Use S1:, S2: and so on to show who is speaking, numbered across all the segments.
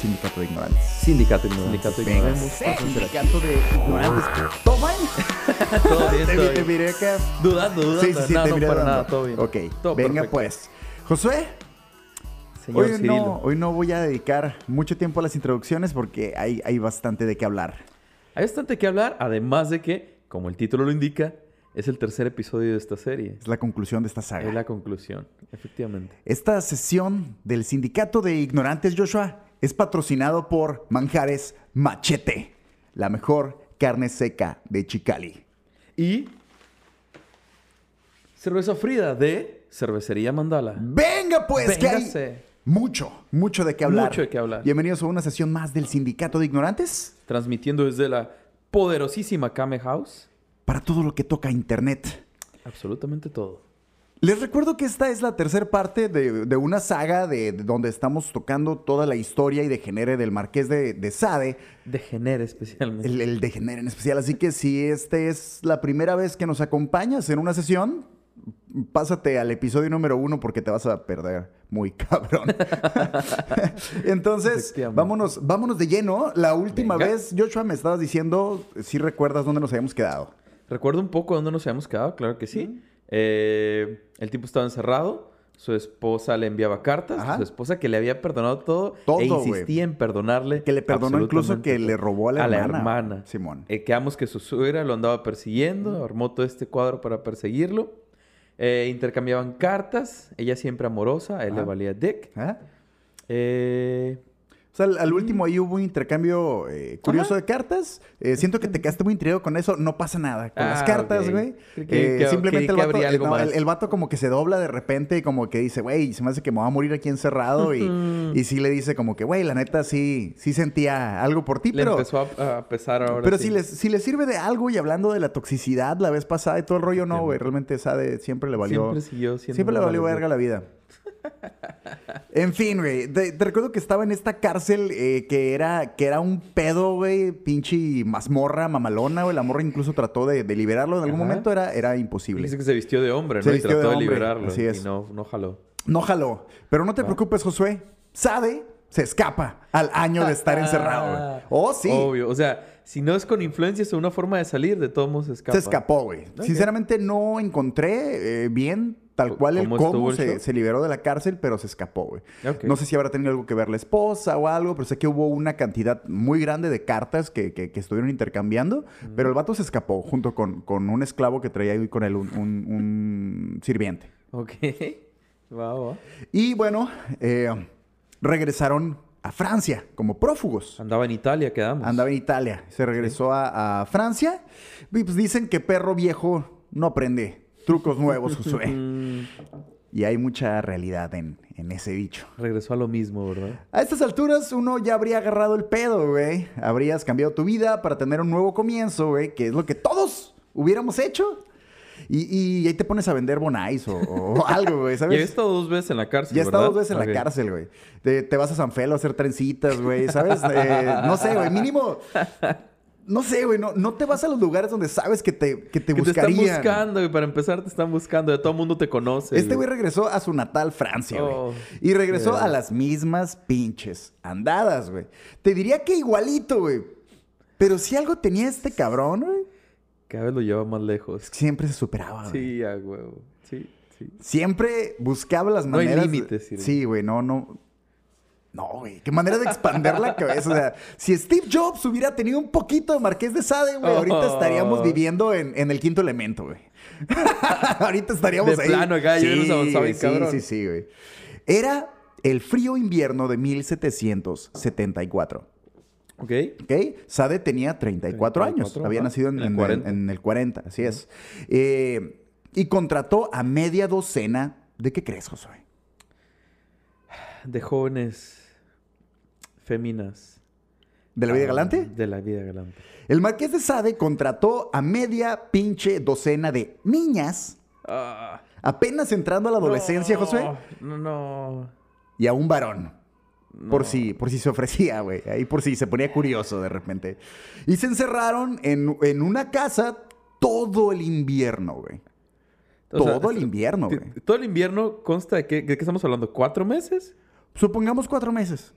S1: Sindicato de Ignorantes.
S2: Sindicato ignorante.
S1: Sindicato de
S2: Venga.
S1: Ignorantes. Sindicato de Ignorantes. ¿Todo bien?
S2: Todo bien,
S1: Te, miré acá.
S2: Dudando, dudando.
S1: Sí, sí, sí,
S2: no,
S1: te
S2: no
S1: miré
S2: para
S1: dudando.
S2: nada, todo bien.
S1: Ok,
S2: Todo
S1: venga
S2: perfecto.
S1: pues. Josué,
S2: Señor
S1: hoy
S2: Cirilo.
S1: no, hoy no voy a dedicar mucho tiempo a las introducciones porque hay, hay bastante de qué hablar.
S2: Hay bastante que hablar, además de que, como el título lo indica, es el tercer episodio de esta serie.
S1: Es la conclusión de esta saga.
S2: Es la conclusión, efectivamente.
S1: Esta sesión del Sindicato de Ignorantes Joshua es patrocinado por Manjares Machete, la mejor carne seca de Chicali.
S2: Y cerveza Frida de Cervecería Mandala.
S1: Venga pues, que hay
S2: Véngase.
S1: mucho, mucho de qué hablar.
S2: Mucho de qué hablar.
S1: Bienvenidos a una sesión más del Sindicato de Ignorantes
S2: Transmitiendo desde la poderosísima Kame House.
S1: para todo lo que toca Internet.
S2: Absolutamente todo.
S1: Les recuerdo que esta es la tercera parte de, de una saga de, de donde estamos tocando toda la historia y degenere del Marqués de, de Sade,
S2: Degenere especialmente.
S1: el, el degenere en especial. Así que si esta es la primera vez que nos acompañas en una sesión, pásate al episodio número uno porque te vas a perder muy cabrón. Entonces, vámonos, vámonos de lleno. La última
S2: Venga.
S1: vez, Joshua, me estabas diciendo, si recuerdas dónde nos habíamos quedado.
S2: Recuerdo un poco dónde nos habíamos quedado, claro que sí. Eh, el tipo estaba encerrado, su esposa le enviaba cartas,
S1: Ajá.
S2: su esposa que le había perdonado todo,
S1: Todo,
S2: e insistía en perdonarle.
S1: Que le perdonó incluso que le robó a la hermana.
S2: hermana.
S1: Simón.
S2: Eh, quedamos que su suegra lo andaba persiguiendo, armó todo este cuadro para perseguirlo. Eh, intercambiaban cartas, ella siempre amorosa, a él le valía dick.
S1: ¿Ah?
S2: Eh,
S1: O sea, al, al último ahí hubo un intercambio eh, curioso de cartas. Eh, siento que te quedaste muy intrigado con eso. No pasa nada con las
S2: Ah,
S1: cartas, güey.
S2: Que-
S1: Eh, simplemente el vato,
S2: algo
S1: no, el, el vato como que se dobla de repente y como que dice, güey, se me hace que me voy a morir aquí encerrado. y, y sí le dice como que, güey, la neta sí, sí sentía algo por ti,
S2: le
S1: pero...
S2: empezó a, a pesar ahora.
S1: Pero
S2: sí.
S1: si les, si les sirve de algo y hablando de la toxicidad la vez pasada y todo el rollo, no, güey. Realmente esa de siempre le valió...
S2: Siempre siguió siendo
S1: Siempre le valió verga la vida. En fin, güey. Te, te recuerdo que estaba en esta cárcel eh, que, era, que era un pedo, güey. Pinche mazmorra, mamalona, güey. La morra incluso trató de, de liberarlo. En algún
S2: Ajá.
S1: momento era, era imposible.
S2: Dice que se vistió de hombre, ¿no?
S1: Se
S2: y
S1: vistió
S2: trató
S1: de
S2: de, liberarlo.
S1: así es.
S2: Y no, no jaló.
S1: No jaló. Pero no te preocupes, Josué. Sade se escapa al año de estar encerrado, güey. Oh, sí.
S2: Obvio. O sea, si no es con influencias o una forma de salir, de todos modos se escapa.
S1: Se escapó, güey. Sinceramente no encontré eh, bien tal cual el
S2: ¿Cómo
S1: se, liberó de la cárcel, pero se escapó, güey. No sé si habrá tenido algo que ver la esposa o algo, pero sé que hubo una cantidad muy grande de cartas que, que- que estuvieron intercambiando, pero el vato se escapó junto con, con un esclavo que traía ahí con él, un, un- un sirviente.
S2: Ok. Va.
S1: Y bueno, eh, regresaron a Francia como prófugos.
S2: Andaba en Italia, quedamos.
S1: Andaba en Italia, se regresó a, a Francia. Y pues dicen que perro viejo no aprende trucos nuevos, Josué. Y hay mucha realidad en, en ese dicho.
S2: regresó a lo mismo, ¿verdad?
S1: A estas alturas uno ya habría agarrado el pedo, güey. Habrías cambiado tu vida para tener un nuevo comienzo, güey, que es lo que todos hubiéramos hecho. Y, y ahí te pones a vender bonais o, o algo, güey,
S2: Ya
S1: ¿sabes?
S2: he estado dos veces en la cárcel,
S1: Ya he estado dos veces en la cárcel, güey. Te, te vas a San Felo a hacer trencitas, güey, ¿sabes? Eh, no sé, güey, mínimo... No sé, güey, no, no te vas a los lugares donde sabes que te, que te
S2: Que te están
S1: buscarían.
S2: buscando, y para empezar te están buscando. De todo el mundo te conoce.
S1: Este güey regresó a su natal Francia, güey.
S2: Oh,
S1: y regresó a las mismas pinches andadas, güey. Te diría que igualito, güey. Pero si algo tenía este cabrón, güey,
S2: Cada vez lo lleva más lejos.
S1: siempre se superaba, güey.
S2: Sí, a huevo. Sí, sí.
S1: Siempre buscaba las
S2: No hay
S1: maneras.
S2: límites.
S1: Sí, güey, no, no. No, güey. Qué manera de expander la cabeza. O sea, si Steve Jobs hubiera tenido un poquito de Marqués de Sade, güey, ahorita
S2: Oh.
S1: estaríamos viviendo en, en el quinto elemento, güey. ahorita estaríamos
S2: De
S1: ahí.
S2: plano acá,
S1: sí,
S2: cabrón.
S1: sí, sí, güey. Era el frío invierno de 1774.
S2: ¿Ok?
S1: ¿Ok? Sade tenía 34, años.
S2: 34,
S1: Había
S2: ajá.
S1: nacido en,
S2: En el
S1: en-
S2: 40.
S1: en el 40, así es. Eh, y contrató a media docena. ¿De qué crees, Josué?
S2: De jóvenes féminas.
S1: ¿De la vida
S2: Ah,
S1: galante?
S2: De la vida galante.
S1: El marqués de Sade contrató a media pinche docena de niñas,
S2: Ah,
S1: apenas entrando a la adolescencia,
S2: no,
S1: Josué,
S2: No, no.
S1: y a un varón. Por si, por si se ofrecía, güey. Ahí por si se ponía curioso de repente. Y se encerraron en, en una casa todo el invierno, güey.
S2: O sea,
S1: todo el invierno,
S2: t-
S1: güey.
S2: Todo el invierno consta de qué, de qué estamos hablando, ¿cuatro meses?
S1: Supongamos cuatro meses.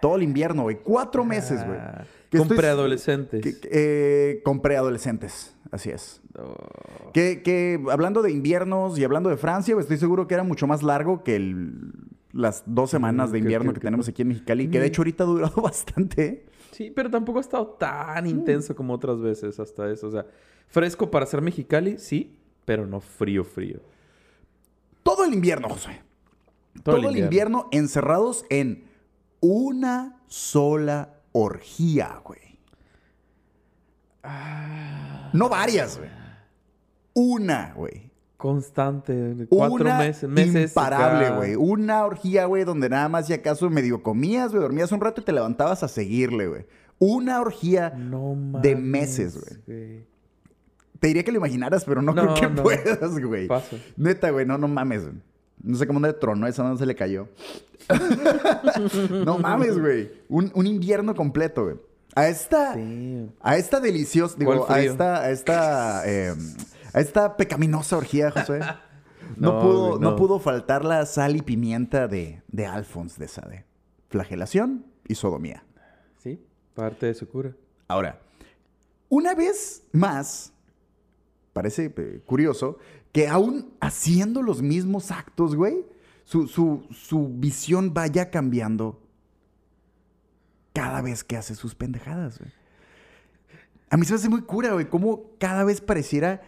S1: Todo el invierno, güey. Cuatro meses, güey.
S2: Ah, con preadolescentes.
S1: Eh, con preadolescentes, así es.
S2: Oh.
S1: Que, que hablando de inviernos y hablando de Francia, estoy seguro que era mucho más largo que el- las dos semanas de
S2: Mm,
S1: invierno
S2: que-
S1: que,
S2: que-
S1: tenemos aquí en Mexicali, que de
S2: Mm.
S1: hecho ahorita ha durado bastante.
S2: Sí, pero tampoco ha estado
S1: Mm.
S2: tan intenso como otras veces hasta eso. O sea, fresco para ser Mexicali, sí, pero no frío, frío.
S1: Todo el invierno, José. Todo, el invierno encerrados en una sola orgía, güey.
S2: Ah,
S1: No varias, güey. Una, güey.
S2: constante, cuatro
S1: Una
S2: meses, meses.
S1: imparable, güey. Una orgía, güey, donde nada más si acaso medio comías, güey, dormías un rato y te levantabas a seguirle, güey. Una orgía.
S2: No
S1: de meses, güey. Te diría que lo imaginaras, pero no,
S2: No,
S1: creo que
S2: no.
S1: puedas, güey. Neta, güey, no, no mames. güey. No sé cómo de tronó, esa no se le cayó. no mames, güey. Un, un invierno completo, güey. A esta,
S2: Damn.
S1: a esta deliciosa, digo,
S2: ¿Cuál
S1: a esta, a esta, eh, a esta pecaminosa orgía, José. No,
S2: No,
S1: pudo, no. pudo faltar la sal y pimienta de, de Alphonse de Sade. Flagelación y sodomía.
S2: Sí, parte de su cura.
S1: Ahora, una vez más, parece eh, curioso que aún haciendo los mismos actos, güey, su, su- su visión vaya cambiando cada vez que hace sus pendejadas. A mí se me hace muy cura, güey, cómo cada vez pareciera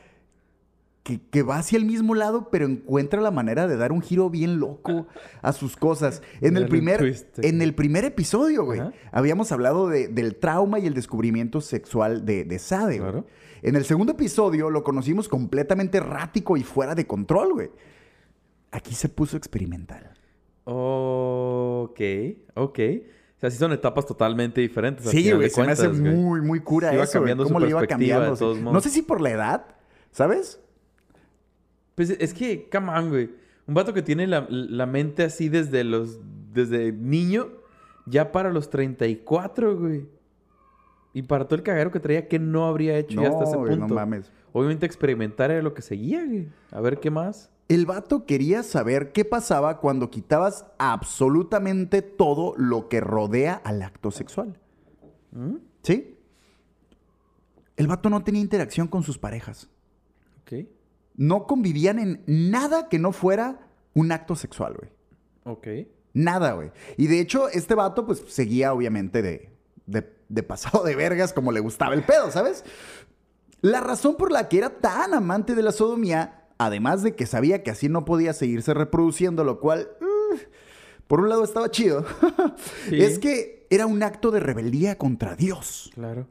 S1: que, que va hacia el mismo lado, pero encuentra la manera de dar un giro bien loco a sus cosas. En el primer,
S2: twist,
S1: en el primer episodio, güey, habíamos hablado de- del trauma y el descubrimiento sexual de, de Sade.
S2: Claro.
S1: En el segundo episodio lo conocimos completamente errático y fuera de control, güey. Aquí se puso experimental.
S2: Ok, ok. O sea, sí son etapas totalmente diferentes.
S1: Sí, güey, se me hace
S2: güey.
S1: muy, muy cura
S2: Iba
S1: eso,
S2: cambiando su
S1: ¿Cómo le iba cambiando?
S2: de todos
S1: sí.
S2: modos.
S1: No sé si por la edad, ¿sabes?
S2: Pues es que, come on, güey. Un vato que tiene la, la mente así desde los... Desde niño, ya para los 34, güey. Y para todo el cagadero que traía, que no habría hecho ya hasta ese punto?
S1: no mames.
S2: Obviamente experimentar era lo que seguía, güey. A ver qué más.
S1: El vato quería saber qué pasaba cuando quitabas absolutamente todo lo que rodea al acto sexual.
S2: ¿Mm?
S1: ¿Sí? El vato no tenía interacción con sus parejas.
S2: Ok.
S1: No convivían en nada que no fuera un acto sexual, güey.
S2: Ok.
S1: Nada, güey. Y de hecho, este vato, pues, seguía obviamente de, de, de pasado de vergas como le gustaba el pedo, ¿sabes? La razón por la que era tan amante de la sodomía, además de que sabía que así no podía seguirse reproduciendo, lo cual, uh, por un lado estaba chido,
S2: Sí.
S1: es que era un acto de rebeldía contra Dios.
S2: Claro.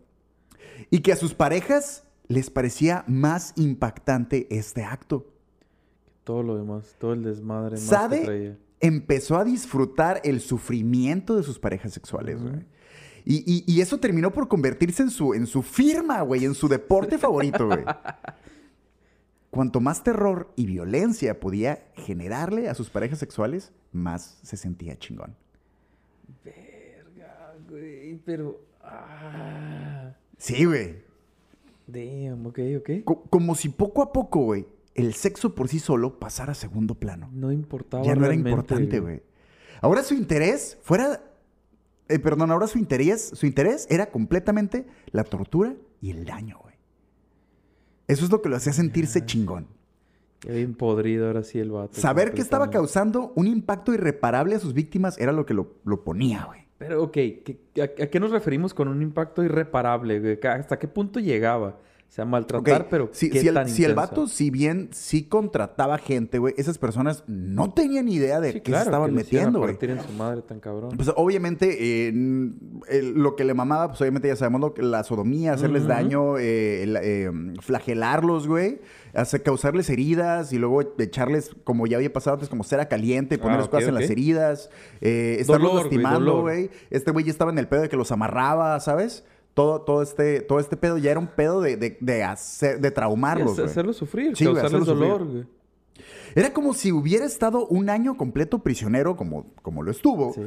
S1: Y que a sus parejas les parecía más impactante este acto.
S2: Todo lo demás, todo el desmadre más que
S1: Sade
S2: traía.
S1: empezó a disfrutar el sufrimiento de sus parejas sexuales, güey. Y, y- y eso terminó por convertirse en su, en su firma, güey, en su deporte favorito, güey. Cuanto más terror y violencia podía generarle a sus parejas sexuales, más se sentía chingón.
S2: Verga, güey. Pero... Ah...
S1: Sí, güey.
S2: Damn, ok, ok.
S1: Co- como si poco a poco, güey, el sexo por sí solo pasara a segundo plano.
S2: No importaba
S1: ya no era importante, güey. Ahora su interés fuera... eh, perdón, ahora su interés, su interés era completamente la tortura y el daño, güey. Eso es lo que lo hacía sentirse chingón.
S2: Ya bien podrido ahora sí el vato.
S1: Saber que estaba causando un impacto irreparable a sus víctimas era lo que lo, lo ponía, güey.
S2: Pero, ok, ¿qué- a, qué nos referimos con un impacto irreparable? ¿Hasta qué punto llegaba? O sea, maltratar, pero
S1: si,
S2: ¿qué
S1: si el,
S2: tan
S1: si el vato, si bien sí contrataba gente, güey, esas personas no tenían idea de
S2: Sí,
S1: qué
S2: claro,
S1: se estaban
S2: que
S1: metiendo, güey.
S2: en su madre tan cabrón.
S1: Pues obviamente eh, el- lo que le mamaba, pues obviamente ya sabemos lo que- la sodomía, hacerles daño, eh, el, eh, flagelarlos, güey, hacer, causarles heridas y luego echarles, como ya había pasado antes, como cera caliente, ponerles
S2: ok,
S1: cosas en las heridas, eh, estarlos
S2: Dolor,
S1: lastimando, güey. Este güey ya estaba en el pedo de que los amarraba, ¿sabes? Todo, todo, este, todo este pedo ya era un pedo de, de, de hacer, de traumarlos,
S2: hacer- hacerlos sufrir,
S1: Sí,
S2: causarles
S1: sufrir.
S2: dolor, güey.
S1: Era como si hubiera estado un año completo prisionero, como, como lo estuvo,
S2: Sí.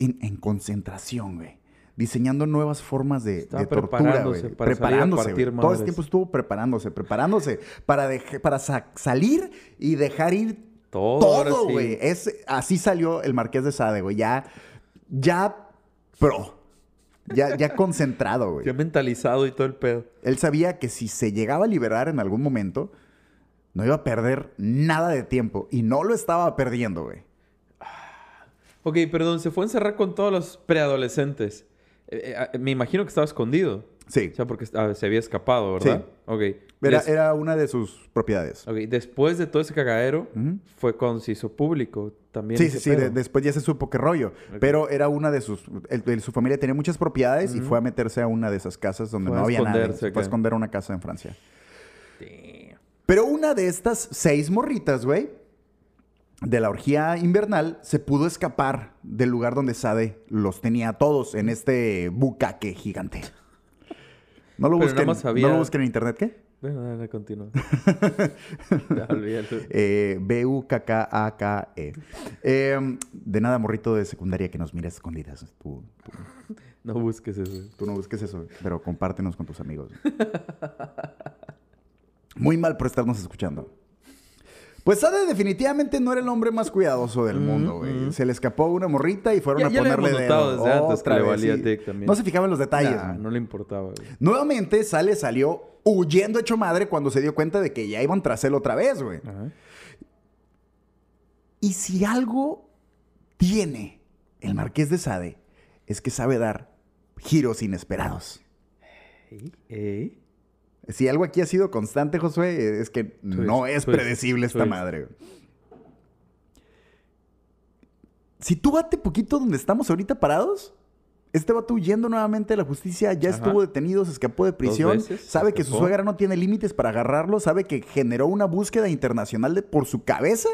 S1: en, en concentración, güey. Diseñando nuevas formas de, tortura,
S2: preparándose
S1: güey.
S2: para salir a
S1: Preparándose, güey. Todo ese tiempo estuvo preparándose, preparándose para, para sa- salir y dejar ir
S2: Todo, sí.
S1: güey. Es- Así salió el Marqués de Sade, güey. Ya, ya pro. Ya, ya concentrado, güey.
S2: Ya mentalizado y todo el pedo.
S1: Él sabía que si se llegaba a liberar en algún momento, no iba a perder nada de tiempo. Y no lo estaba perdiendo, güey.
S2: Ok, perdón, se fue a encerrar con todos los preadolescentes. Eh, eh, me imagino que estaba escondido.
S1: Sí.
S2: O sea, porque ah, se había escapado, ¿verdad?
S1: Sí.
S2: Ok.
S1: Era,
S2: Des-
S1: era una de sus propiedades.
S2: ok, Después de todo ese cagadero, fue cuando se hizo público también.
S1: Sí, sí, sí. de- después ya se supo qué rollo. Pero era una de sus... el- el- su familia tenía muchas propiedades y fue a meterse a una de esas casas donde
S2: Fue
S1: no había nadie. fue a esconder una casa en Francia.
S2: Damn.
S1: Pero una de estas seis morritas, güey, de la orgía invernal, se pudo escapar del lugar donde Sade los tenía a todos en este bucaque gigante. No lo
S2: Pero
S1: busquen, no lo busquen en internet, ¿qué?
S2: Bueno, dale, continúa.
S1: Eh, B-U-K-K-A-K-E. Eh, de nada, morrito de secundaria que nos mira escondidas. Tú, tú-
S2: No busques eso.
S1: tú no busques eso, pero compártenos con tus amigos. Muy mal por estarnos escuchando. Pues Sade definitivamente no era el hombre más cuidadoso del mundo, güey. Se le escapó una morrita y fueron
S2: Ya-
S1: a
S2: ya
S1: ponerle
S2: notado
S1: dedo.
S2: desde antes que le valía también.
S1: No se fijaba en los detalles.
S2: Nah, no le importaba, güey.
S1: Nuevamente, Sale salió huyendo hecho madre cuando se dio cuenta de que ya iban tras él otra vez, güey.
S2: Ajá.
S1: Y si algo tiene el Marqués de Sade, es que sabe dar giros inesperados. Si algo aquí ha sido constante, Josué, es que no es predecible esta madre. Si tú bate poquito donde estamos ahorita parados, este vato huyendo nuevamente de la justicia, ya
S2: Ajá.
S1: estuvo detenido, se escapó de prisión,
S2: veces,
S1: sabe que su suegra no tiene límites para agarrarlo, sabe que generó una búsqueda internacional de, por su cabeza.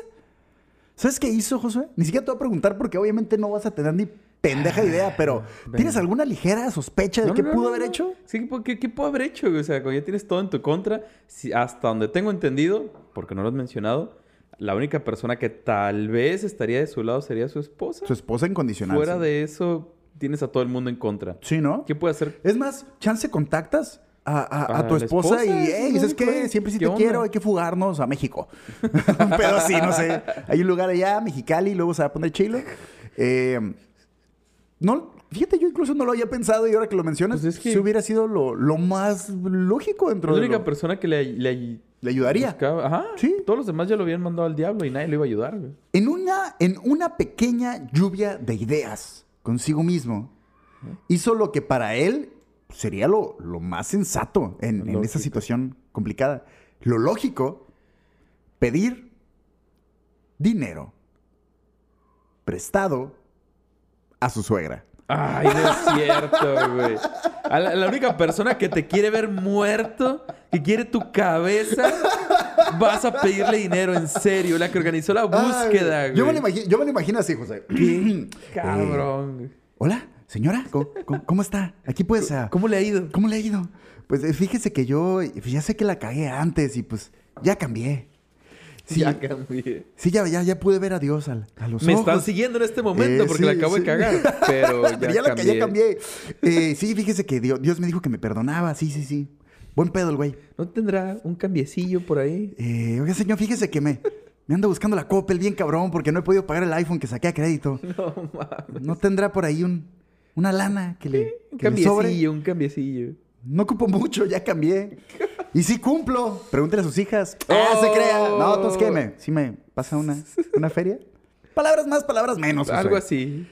S1: ¿Sabes qué hizo, Josué? Ni siquiera te voy a preguntar porque obviamente no vas a tener ni pendeja idea, pero
S2: Venga.
S1: ¿tienes alguna ligera sospecha de
S2: No,
S1: qué
S2: no,
S1: pudo
S2: no,
S1: haber hecho?
S2: Sí, ¿qué, qué, pudo haber hecho? O sea, cuando ya tienes todo en tu contra, si hasta donde tengo entendido, porque no lo has mencionado, la única persona que tal vez estaría de su lado sería su esposa.
S1: Su esposa incondicional.
S2: Fuera
S1: sí.
S2: de eso, tienes a todo el mundo en contra.
S1: Sí, ¿no?
S2: ¿Qué puede hacer?
S1: Es más, chance contactas a, a- tu esposa,
S2: esposa,
S1: y,
S2: sí,
S1: hey, ¿sabes qué? Siempre sí
S2: ¿qué
S1: te
S2: onda?
S1: quiero, hay que fugarnos a México. Un pedo así, no sé. Hay un lugar allá, Mexicali, y luego se va a poner chilo. Eh, no, fíjate, yo incluso no lo había pensado y ahora que lo mencionas,
S2: Pues es que-
S1: sí hubiera sido lo, lo más lógico dentro
S2: la
S1: de
S2: única
S1: lo-
S2: persona que le, le
S1: Le ayudaría.
S2: buscaba- Ajá.
S1: Sí.
S2: Todos los demás ya lo habían mandado al diablo y nadie le iba a ayudar, güey.
S1: En una, en una pequeña lluvia de ideas consigo mismo, hizo lo que para él sería lo, lo más sensato en, en esa situación complicada. Lo lógico, pedir dinero prestado a su suegra.
S2: Ay, no es cierto, güey. A la, la única persona que te quiere ver muerto, que quiere tu cabeza, vas a pedirle dinero, en serio. La que organizó la búsqueda,
S1: Ay,
S2: güey.
S1: yo, me lo imagino, yo me lo imagino así, José.
S2: Qué
S1: Eh,
S2: cabrón.
S1: Hola, señora, ¿cómo, cómo- cómo está? Aquí puedes... ah,
S2: ¿Cómo le ha ido?
S1: ¿Cómo le ha ido? Pues eh, fíjese que yo pues, ya sé que la cagué antes y pues ya cambié. Sí,
S2: Ya cambié.
S1: sí ya, ya, ya pude ver a Dios al- a, los
S2: Me
S1: ojos.
S2: están siguiendo en este momento
S1: Eh,
S2: porque
S1: sí,
S2: la acabo
S1: sí.
S2: de cagar. Pero ya,
S1: Pero ya la ca-
S2: cambié.
S1: ya cambié. Eh, sí, fíjese que Dios, Dios me dijo que me perdonaba. Sí, sí, sí. Buen pedo el güey.
S2: ¿No tendrá un cambiecillo por ahí?
S1: Eh, oiga, señor, fíjese que me, me anda buscando la Coppel bien cabrón porque no he podido pagar el iPhone que saqué a crédito.
S2: No mames.
S1: ¿No tendrá por ahí un, una lana que le,
S2: Un
S1: que le sobre?
S2: cambiecillo, un cambiecillo.
S1: No ocupo mucho, ya cambié. Y sí cumplo. Pregúntele a sus hijas. Ah, se crea. No, entonces qué me. ¿Sí me pasa una, una feria? Palabras más, palabras menos.
S2: Algo así.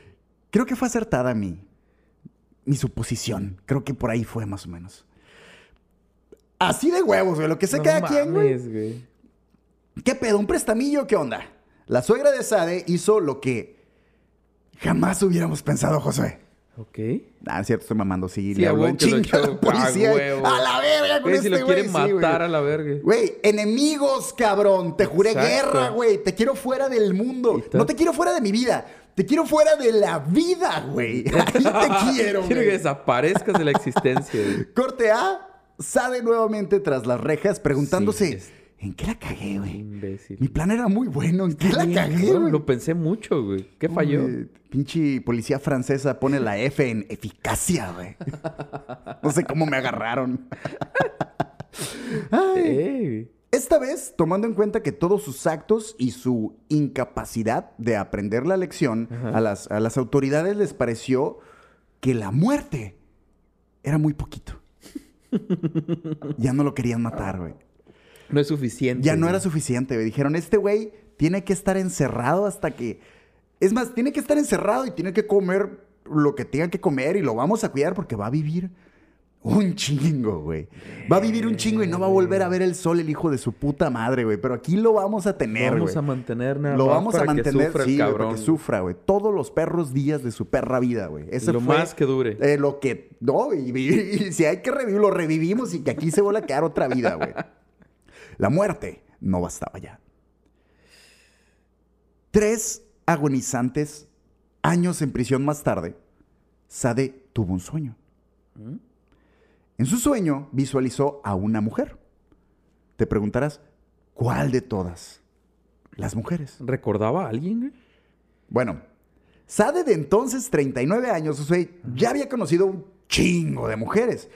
S1: Creo que fue acertada mi, mi suposición. Creo que por ahí fue más o menos. Así de huevos, güey. Lo que se
S2: No
S1: queda quien, güey. ¿Qué pedo? ¿Un prestamillo? ¿Qué onda? La suegra de Sade hizo lo que jamás hubiéramos pensado, Josué.
S2: Ok.
S1: Ah, es cierto, estoy mamando. Sí,
S2: Sí,
S1: le habló chinga a la policía.
S2: A
S1: y-
S2: huevo.
S1: A la verga con
S2: Güey,
S1: este
S2: si lo
S1: güey.
S2: quieren
S1: sí, güey.
S2: matar a la verga.
S1: Güey, enemigos, cabrón. Te juré
S2: Exacto.
S1: guerra, güey. Te quiero fuera del mundo. No te quiero fuera de mi vida. Te quiero fuera de la vida, güey. Ahí te quiero,
S2: Quiero que
S1: güey.
S2: desaparezcas de la existencia, güey.
S1: Corte A. Sade nuevamente tras las rejas preguntándose...
S2: Sí, es-
S1: ¿En qué la cagué, güey?
S2: Imbécil.
S1: Mi plan era muy bueno. ¿En qué la cagué, güey?
S2: Lo pensé mucho, güey. ¿Qué falló?
S1: Uy, pinche policía francesa pone la F en eficacia, güey. No sé cómo me agarraron. Ay. Esta vez, tomando en cuenta que todos sus actos y su incapacidad de aprender la lección, a las, a las autoridades les pareció que la muerte era muy poquito. ya no lo querían matar, güey.
S2: No es suficiente.
S1: Ya no
S2: güey.
S1: era suficiente, güey. Dijeron, este güey tiene que estar encerrado hasta que... Es más, tiene que estar encerrado y tiene que comer lo que tenga que comer y lo vamos a cuidar porque va a vivir un chingo, güey. Va a vivir un chingo y no va a volver a ver el sol el hijo de su puta madre, güey. Pero aquí lo vamos a
S2: Lo
S1: tener, güey.
S2: vamos a mantener nada
S1: Lo
S2: más
S1: vamos a
S2: que
S1: mantener,
S2: sufra el
S1: sí, güey,
S2: cabrón.
S1: para que sufra, güey. Todos los perros días de su perra vida, güey.
S2: Lo
S1: fue,
S2: más que dure.
S1: eh, lo que, no, y, y- y si hay que revivir, lo revivimos y que aquí se vuelva a quedar otra vida, güey. La muerte no bastaba ya. Tres agonizantes años en prisión más tarde, Sade tuvo un sueño. En su sueño visualizó a una mujer. Te preguntarás, ¿cuál de todas? Las mujeres.
S2: ¿Recordaba a alguien?
S1: Bueno, Sade de entonces, 39 años, o sea, ya había conocido un chingo de mujeres,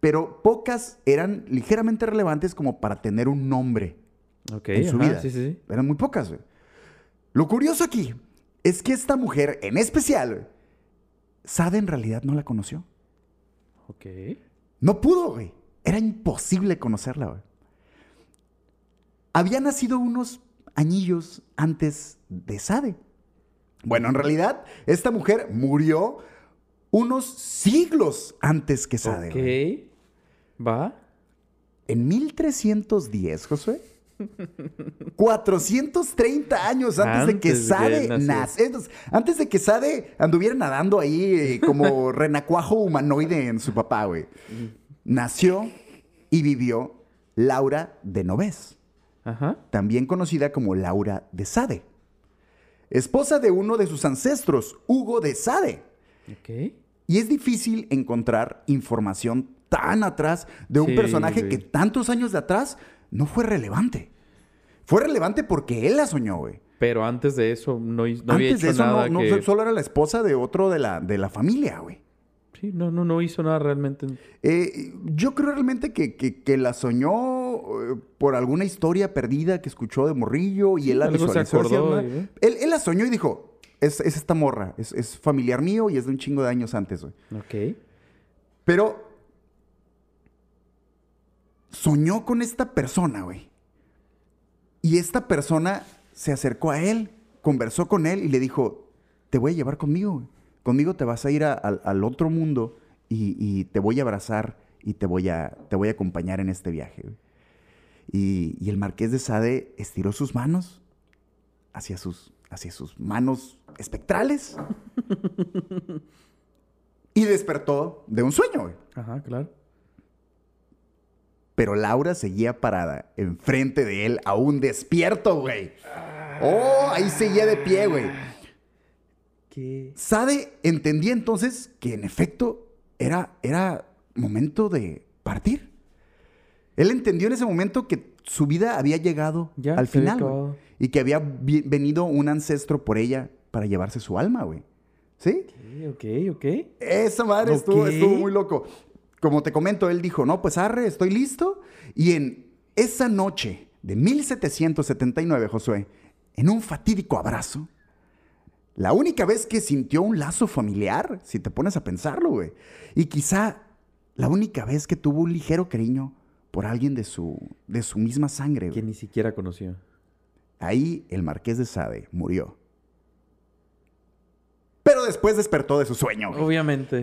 S1: pero pocas eran ligeramente relevantes como para tener un nombre en su
S2: ajá,
S1: vida.
S2: Sí, sí, sí.
S1: Eran muy pocas, güey. Lo curioso aquí es que esta mujer en especial, Sade en realidad no la conoció.
S2: Ok.
S1: No pudo, güey. Era imposible conocerla, güey. Había nacido unos añillos antes de Sade. Bueno, en realidad, esta mujer murió unos siglos antes que Sade. güey.
S2: Ok. ¿Va?
S1: En 1310, Josué. 430 años antes, de que
S2: Antes de que
S1: Sade nace. Entonces, antes de que Sade anduviera nadando ahí eh, como renacuajo humanoide en su papá, güey. Nació y vivió Laura de Novés,
S2: Ajá.
S1: también conocida como Laura de Sade. Esposa de uno de sus ancestros, Hugo de Sade. Y es difícil encontrar información tan atrás de un
S2: Sí,
S1: personaje
S2: güey.
S1: que tantos años de atrás no fue relevante. Fue relevante porque él la soñó, güey.
S2: Pero antes de eso no, no había
S1: Antes de
S2: hecho
S1: eso no,
S2: nada
S1: no,
S2: que...
S1: solo era la esposa de otro de la, de la familia, güey.
S2: Sí, no, no, no hizo nada realmente.
S1: Eh, yo creo realmente que, que- que la soñó eh, por alguna historia perdida que escuchó de morrillo y
S2: Sí,
S1: él la
S2: se
S1: visualizó.
S2: acordó
S1: ¿no?
S2: ¿eh?
S1: él, él la soñó y dijo, es, es esta morra, es, es familiar mío y es de un chingo de años antes, güey.
S2: Ok.
S1: Pero soñó con esta persona, güey. Y esta persona se acercó a él, conversó con él y le dijo, te voy a llevar conmigo, güey. Conmigo te vas a ir a- al, al otro mundo y, y te voy a abrazar y te voy a, te voy a acompañar en este viaje, güey. Y, y el marqués de Sade estiró sus manos hacia sus, hacia sus manos espectrales y despertó de un sueño, güey.
S2: Ajá, claro.
S1: Pero Laura seguía parada enfrente de él, aún despierto, güey. Oh, ahí seguía de pie, güey.
S2: ¿Qué?
S1: Sade entendía entonces que en efecto era, era momento de partir. Él entendió en ese momento que su vida había llegado
S2: Ya,
S1: al final güey, y que había venido un ancestro por ella para llevarse su alma, güey. ¿Sí?
S2: Ok, ok.
S1: Esa madre estuvo,
S2: Ok.
S1: estuvo muy loco. Como te comento, él dijo, no, pues arre, estoy listo. Y en esa noche de 1779, Josué, en un fatídico abrazo, la única vez que sintió un lazo familiar, si te pones a pensarlo, güey. Y quizá la única vez que tuvo un ligero cariño por alguien de su, de su misma sangre,
S2: Que ni siquiera conoció.
S1: Ahí el marqués de Sade murió. Pero después despertó de su sueño. güey.
S2: Obviamente.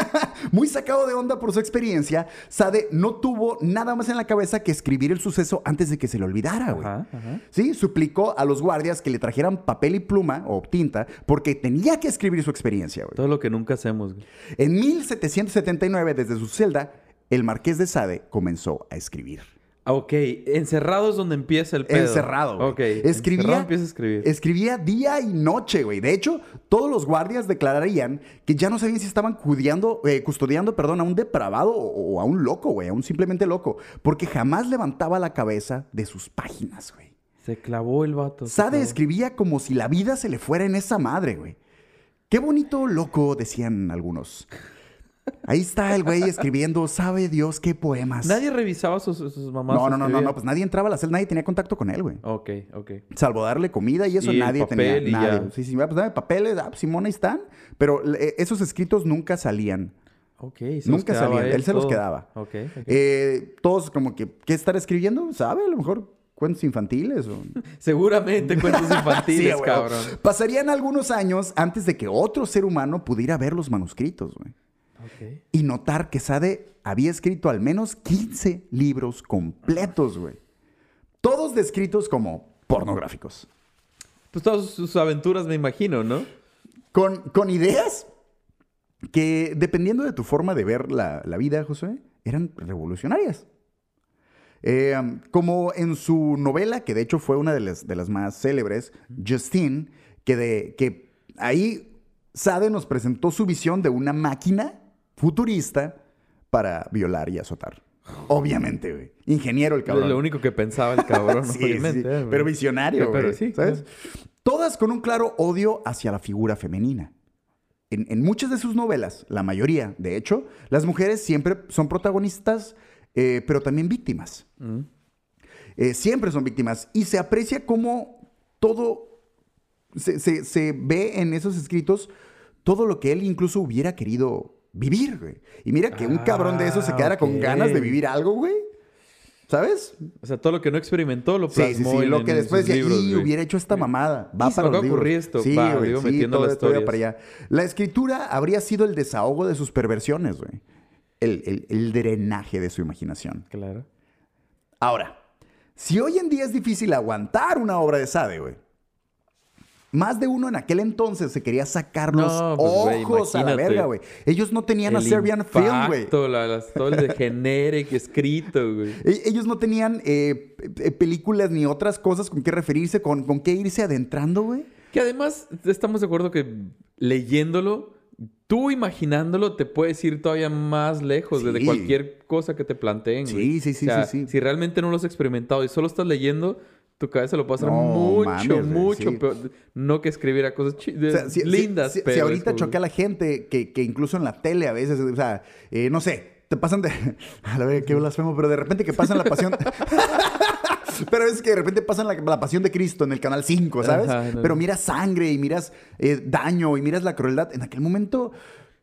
S1: Muy sacado de onda por su experiencia, Sade no tuvo nada más en la cabeza que escribir el suceso antes de que se le olvidara, güey.
S2: Ajá, ajá.
S1: Sí, suplicó a los guardias que le trajeran papel y pluma o tinta porque tenía que escribir su experiencia, güey.
S2: Todo lo que nunca hacemos, güey.
S1: En 1779, desde su celda, el marqués de Sade comenzó a escribir.
S2: Ah, Ok, encerrado es donde empieza el pedo.
S1: Encerrado. güey.
S2: Ok.
S1: Escribía,
S2: empieza a escribir.
S1: escribía día y noche, güey. De hecho, todos los guardias declararían que ya no sabían si estaban cudiando- eh, custodiando perdón, a un depravado o, o a un loco, güey. A un simplemente loco. Porque jamás levantaba la cabeza de sus páginas, güey.
S2: Se clavó el vato.
S1: Sade escribía como si la vida se le fuera en esa madre, güey. Qué bonito loco, decían algunos. Ahí está el güey escribiendo, sabe Dios qué poemas.
S2: Nadie revisaba sus, sus mamás.
S1: No, no, no, no, no, pues nadie entraba a la celda, nadie tenía contacto con él, güey.
S2: Ok, ok.
S1: Salvo darle comida y eso
S2: Y el
S1: nadie
S2: papel
S1: tenía.
S2: y
S1: Nadie.
S2: ya.
S1: Sí, sí, pues dame papeles, ah, pues ahí están. Pero eh, esos escritos nunca salían.
S2: Ok. se
S1: Nunca salían, él se los quedaba.
S2: Ok, ok.
S1: Eh, todos como que, ¿qué estar escribiendo? ¿Sabe? A lo mejor cuentos infantiles o...
S2: Seguramente cuentos infantiles,
S1: Sí,
S2: cabrón.
S1: Pasarían algunos años antes de que otro ser humano pudiera ver los manuscritos, güey. Y notar que Sade había escrito al menos 15 libros completos, güey. Todos descritos como pornográficos.
S2: Pues todas sus aventuras, me imagino, ¿no?
S1: Con, con ideas que, dependiendo de tu forma de ver la, la vida, José, eran revolucionarias. Eh, como en su novela, que de hecho fue una de las, de las más célebres, Justine, que, de, que ahí Sade nos presentó su visión de una máquina futurista para violar y azotar. Obviamente, güey. Ingeniero el cabrón.
S2: Lo único que pensaba el cabrón,
S1: Sí,
S2: obviamente.
S1: sí.
S2: eh.
S1: Pero visionario,
S2: Pero
S1: güey,
S2: sí,
S1: ¿sabes? Todas con un claro odio hacia la figura femenina. En, en muchas de sus novelas, la mayoría, de hecho, las mujeres siempre son protagonistas, eh, pero también víctimas.
S2: Mm.
S1: Eh, siempre son víctimas. Y se aprecia como todo se, se- se ve en esos escritos todo lo que él incluso hubiera querido vivir, güey. Y mira que un cabrón de eso se
S2: Ah,
S1: quedara con ganas de vivir algo, güey. ¿Sabes?
S2: O sea, todo lo que no experimentó lo
S1: Sí, sí,
S2: plasmó
S1: sí.
S2: en-
S1: Lo que
S2: en
S1: después decía,
S2: libros,
S1: y
S2: güey".
S1: hubiera hecho esta mamada. Va
S2: Y
S1: para los libros.
S2: esto.
S1: Sí,
S2: Va,
S1: güey,
S2: digo,
S1: sí,
S2: metiendo
S1: todo
S2: las
S1: para allá. La escritura habría sido el desahogo de sus perversiones, güey. El, el- el drenaje de su imaginación.
S2: Claro.
S1: Ahora, si hoy en día es difícil aguantar una obra de Sade, güey. Más de uno en aquel entonces se quería sacar los
S2: No, pues,
S1: ojos a la verga, güey. Ellos no tenían a Serbian Film, güey.
S2: todo el generic escrito, güey.
S1: E- Ellos no tenían eh, p- películas ni otras cosas con qué referirse, con, con qué irse adentrando, güey.
S2: Que además estamos de acuerdo que leyéndolo, tú imaginándolo te puedes ir todavía más lejos de- cualquier cosa que te planteen.
S1: Sí,
S2: güey.
S1: sí, sí,
S2: O sea,
S1: sí, sí.
S2: Si realmente no lo has experimentado y solo estás leyendo, tu cabeza lo puede hacer
S1: No,
S2: mucho,
S1: mames,
S2: mucho
S1: sí.
S2: peor. No que escribiera cosas
S1: O sea, si,
S2: lindas,
S1: si- si
S2: pero.
S1: ahorita
S2: como-
S1: a la gente que, que incluso en la tele a veces, o sea, eh, no sé, te pasan de. A la verga, qué blasfemo, pero de repente que pasan la pasión. pero es que de repente pasan la, la pasión de Cristo en el canal 5, ¿sabes?
S2: Ajá, no.
S1: Pero miras sangre y miras eh, daño y miras la crueldad. En aquel momento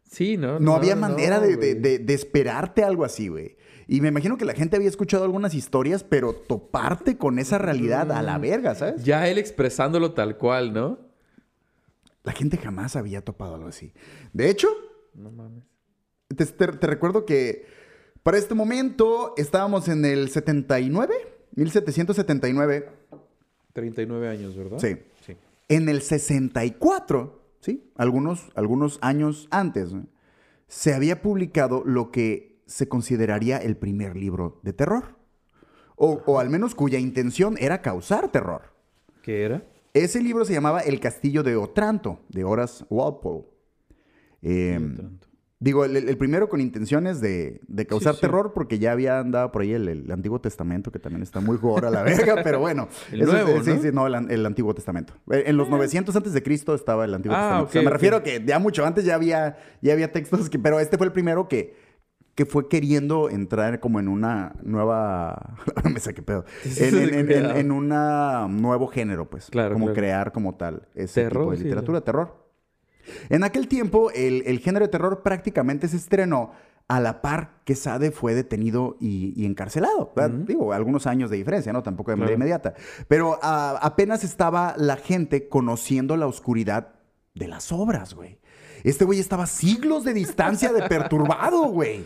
S2: Sí, ¿no?
S1: no, había manera de- de- de esperarte algo así, güey. Y me imagino que la gente había escuchado algunas historias, pero toparte con esa realidad a la verga, ¿sabes?
S2: Ya él expresándolo tal cual, ¿no?
S1: La gente jamás había topado algo así. De hecho,
S2: No mames.
S1: te, te- te recuerdo que para este momento estábamos en el 79, 1779.
S2: 39 años, ¿verdad?
S1: Sí.
S2: Sí.
S1: En el 64, ¿sí? Algunos, algunos años antes, ¿no? se había publicado lo que se consideraría el primer libro de terror. O, o al menos cuya intención era causar terror.
S2: ¿Qué era?
S1: Ese libro se llamaba El Castillo de Otranto, de Horace Walpole. Eh,
S2: Otranto.
S1: digo, el, el primero con intenciones de, de causar
S2: sí.
S1: terror, porque ya había andado por ahí el, el Antiguo Testamento, que también está muy gore a la verga, pero bueno.
S2: El
S1: Eso es-
S2: nuevo,
S1: Sí,
S2: ¿no?
S1: sí, no, el, el Antiguo Testamento. Eh, En los 900 antes de Cristo estaba el Antiguo
S2: Ah,
S1: Testamento. o sea, me refiero que ya mucho antes ya había, ya había textos, que, pero este fue el primero que, que fue queriendo entrar como en una nueva... me saqué pedo. En, en, nuevo género, pues.
S2: Claro,
S1: Como
S2: claro.
S1: crear como tal ese
S2: Terror,
S1: tipo de
S2: sí,
S1: literatura, terror. En aquel tiempo, el, el género de terror prácticamente se estrenó a la par que Sade fue detenido y, y encarcelado. Digo, algunos años de diferencia, ¿no? Tampoco de manera
S2: Claro.
S1: inmediata. Pero ah, apenas estaba la gente conociendo la oscuridad de las obras, güey. Este güey estaba siglos de distancia de perturbado, güey.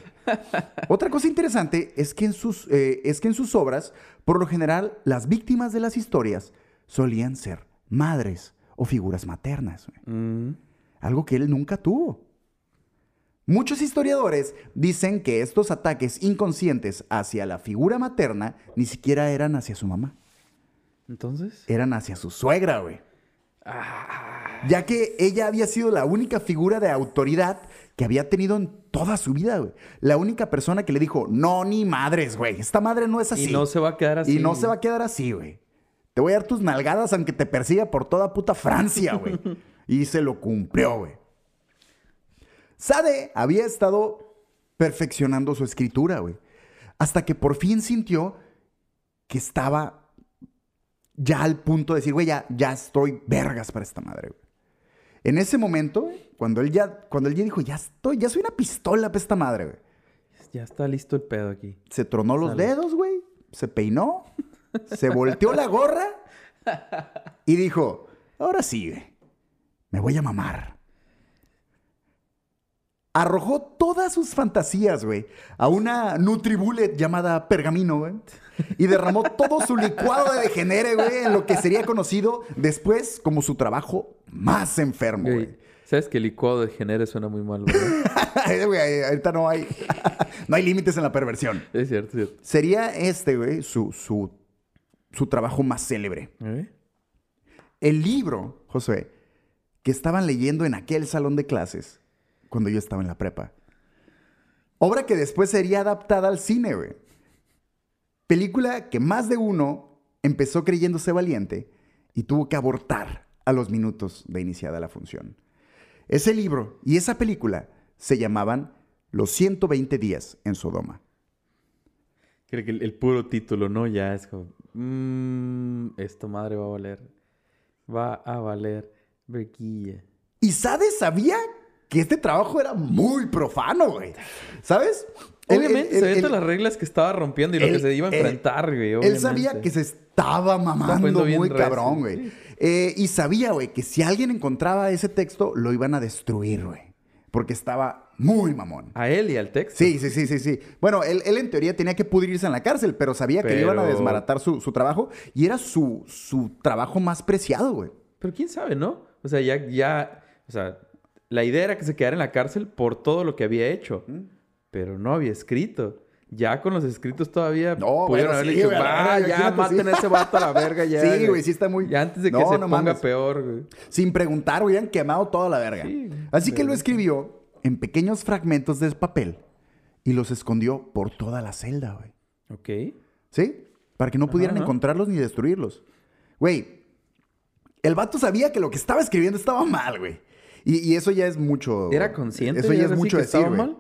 S1: Otra cosa interesante es que, en sus, eh, es que en sus obras, por lo general, las víctimas de las historias solían ser madres o figuras maternas.
S2: Mm.
S1: Algo que él nunca tuvo. Muchos historiadores dicen que estos ataques inconscientes hacia la figura materna ni siquiera eran hacia su mamá,
S2: Entonces.
S1: eran hacia su suegra, güey. Ya que ella había sido la única figura de autoridad que había tenido en toda su vida, güey. La única persona que le dijo, no, ni madres, güey. Esta madre no es así.
S2: Y no se va a quedar así.
S1: Y no se va a quedar así, güey. Te voy a dar tus nalgadas aunque te persiga por toda puta Francia, güey. y se lo cumplió, güey. Sade había estado perfeccionando su escritura, güey. Hasta que por fin sintió que estaba ya al punto de decir, güey, ya, ya estoy vergas para esta madre, güey. En ese momento, güey, cuando él ya, cuando él ya dijo, ya estoy, ya soy una pistola para esta madre, güey.
S2: Ya está listo el pedo aquí.
S1: Se tronó los dedos, güey. Se peinó. se volteó la gorra. Y dijo, ahora sí, güey. Me voy a mamar. Arrojó todas sus fantasías, güey, a una Nutribullet llamada Pergamino, güey. Y derramó todo su licuado de degenere, güey, en lo que sería conocido después como su trabajo más enfermo,
S2: Güey. ¿Sabes que licuado de genere suena muy mal.
S1: Güey, Ahorita no hay, no hay límites en la perversión.
S2: es cierto, es cierto.
S1: Sería este, güey, su, su, su trabajo más célebre.
S2: ¿Eh?
S1: El libro, Josué, que estaban leyendo en aquel salón de clases cuando yo estaba en la prepa. Obra que después sería adaptada al cine, güey. Película que más de uno empezó creyéndose valiente y tuvo que abortar a los minutos de iniciada la función. Ese libro y esa película se llamaban Los 120 días en Sodoma.
S2: Creo que el, el puro título, ¿no? Ya es como... Mmm, esto madre va a valer. Va a valer.
S1: Y Sade sabía que este trabajo era muy profano, güey. ¿Sabes?
S2: Obviamente,
S1: él-
S2: sabía
S1: él-
S2: todas las reglas que estaba rompiendo y lo que se iba a enfrentar, güey.
S1: Él sabía que se estaba mamando muy cabrón, güey.
S2: sí.
S1: Eh, y sabía, güey, que si alguien encontraba ese texto, lo iban a destruir, güey. Porque estaba muy mamón.
S2: A él y al texto.
S1: Sí, sí, sí, sí, sí. Bueno, él, él en teoría tenía que pudrirse en la cárcel, pero sabía que le iban a desmaratar su, su trabajo y era su, su trabajo más preciado, güey.
S2: Pero quién sabe, ¿no? O sea, ya, ya, o sea, la idea era que se quedara en la cárcel por todo lo que había hecho, pero no había escrito. Ya con los escritos todavía
S1: No,
S2: pudieron haberle
S1: sí,
S2: dicho,
S1: güey,
S2: va, ya maten
S1: sí".
S2: a ese vato a la verga ya.
S1: Sí, güey, sí está muy-
S2: Ya antes de que
S1: No,
S2: se
S1: no
S2: ponga
S1: mames.
S2: peor, güey.
S1: Sin preguntar, hubieran quemado toda la verga.
S2: Sí, güey.
S1: Así que lo escribió en pequeños fragmentos de papel y los escondió por toda la celda, güey.
S2: Ok.
S1: ¿Sí? Para que no pudieran
S2: ajá.
S1: encontrarlos ni destruirlos. Güey, el vato sabía que lo que estaba escribiendo estaba mal, güey. Y, y eso ya es mucho.
S2: ¿Era consciente?
S1: Eso ya es mucho decir,
S2: mal?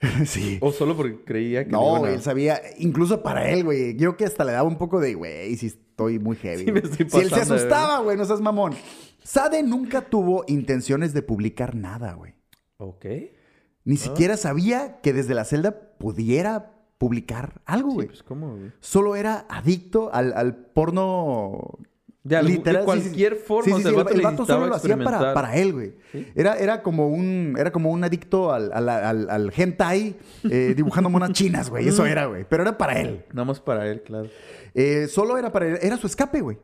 S1: sí.
S2: ¿O solo porque creía que...
S1: No,
S2: a-
S1: él sabía, incluso para él, güey. Yo que hasta le daba un poco de, güey, si estoy muy heavy.
S2: Sí me
S1: güey".
S2: estoy
S1: si él se asustaba, güey, no seas mamón. Sade nunca tuvo intenciones de publicar nada, güey.
S2: Ok.
S1: Ni siquiera sabía que desde la celda pudiera publicar algo,
S2: Sí,
S1: güey.
S2: pues cómo, güey.
S1: Solo era adicto al, al porno.
S2: De algún-
S1: literal,
S2: cualquier
S1: sí.
S2: forma,
S1: Sí,
S2: o
S1: sí,
S2: sea, el vato
S1: el, vato solo lo hacía para, para él, güey. Era, era, como un, era como un adicto al, al, al, al hentai eh, dibujando monas chinas, güey. Eso era, güey. Pero era para él.
S2: Nada más para él, claro.
S1: Eh, solo era para él. Era su escape, güey.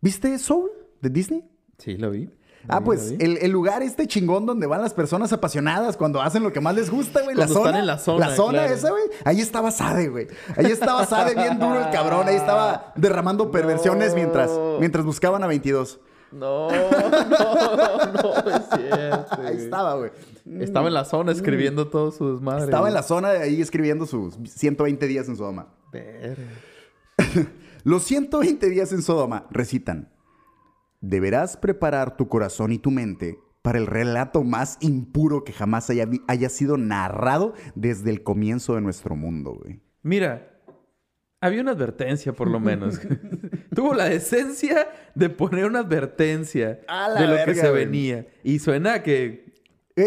S1: ¿Viste Soul de Disney?
S2: Sí, lo vi.
S1: Ah, pues el, el lugar este chingón donde van las personas apasionadas cuando hacen lo que más les gusta, güey. La zona.
S2: están en la zona,
S1: La zona
S2: claro.
S1: esa, güey. Ahí estaba Sade, güey. Ahí estaba Sade bien duro el cabrón. Ahí estaba derramando perversiones
S2: No.
S1: mientras, mientras buscaban a 22.
S2: No, no, no, es cierto.
S1: Ahí estaba, güey.
S2: Estaba en la zona escribiendo todo su desmadre.
S1: Estaba en la zona de ahí escribiendo sus 120 días en Sodoma. Los 120 días en Sodoma recitan: Deberás preparar tu corazón y tu mente para el relato más impuro que jamás haya, haya sido narrado desde el comienzo de nuestro mundo, güey.
S2: Mira, había una advertencia por lo menos. Tuvo la decencia de poner una advertencia de lo que se
S1: güey.
S2: venía. Y suena que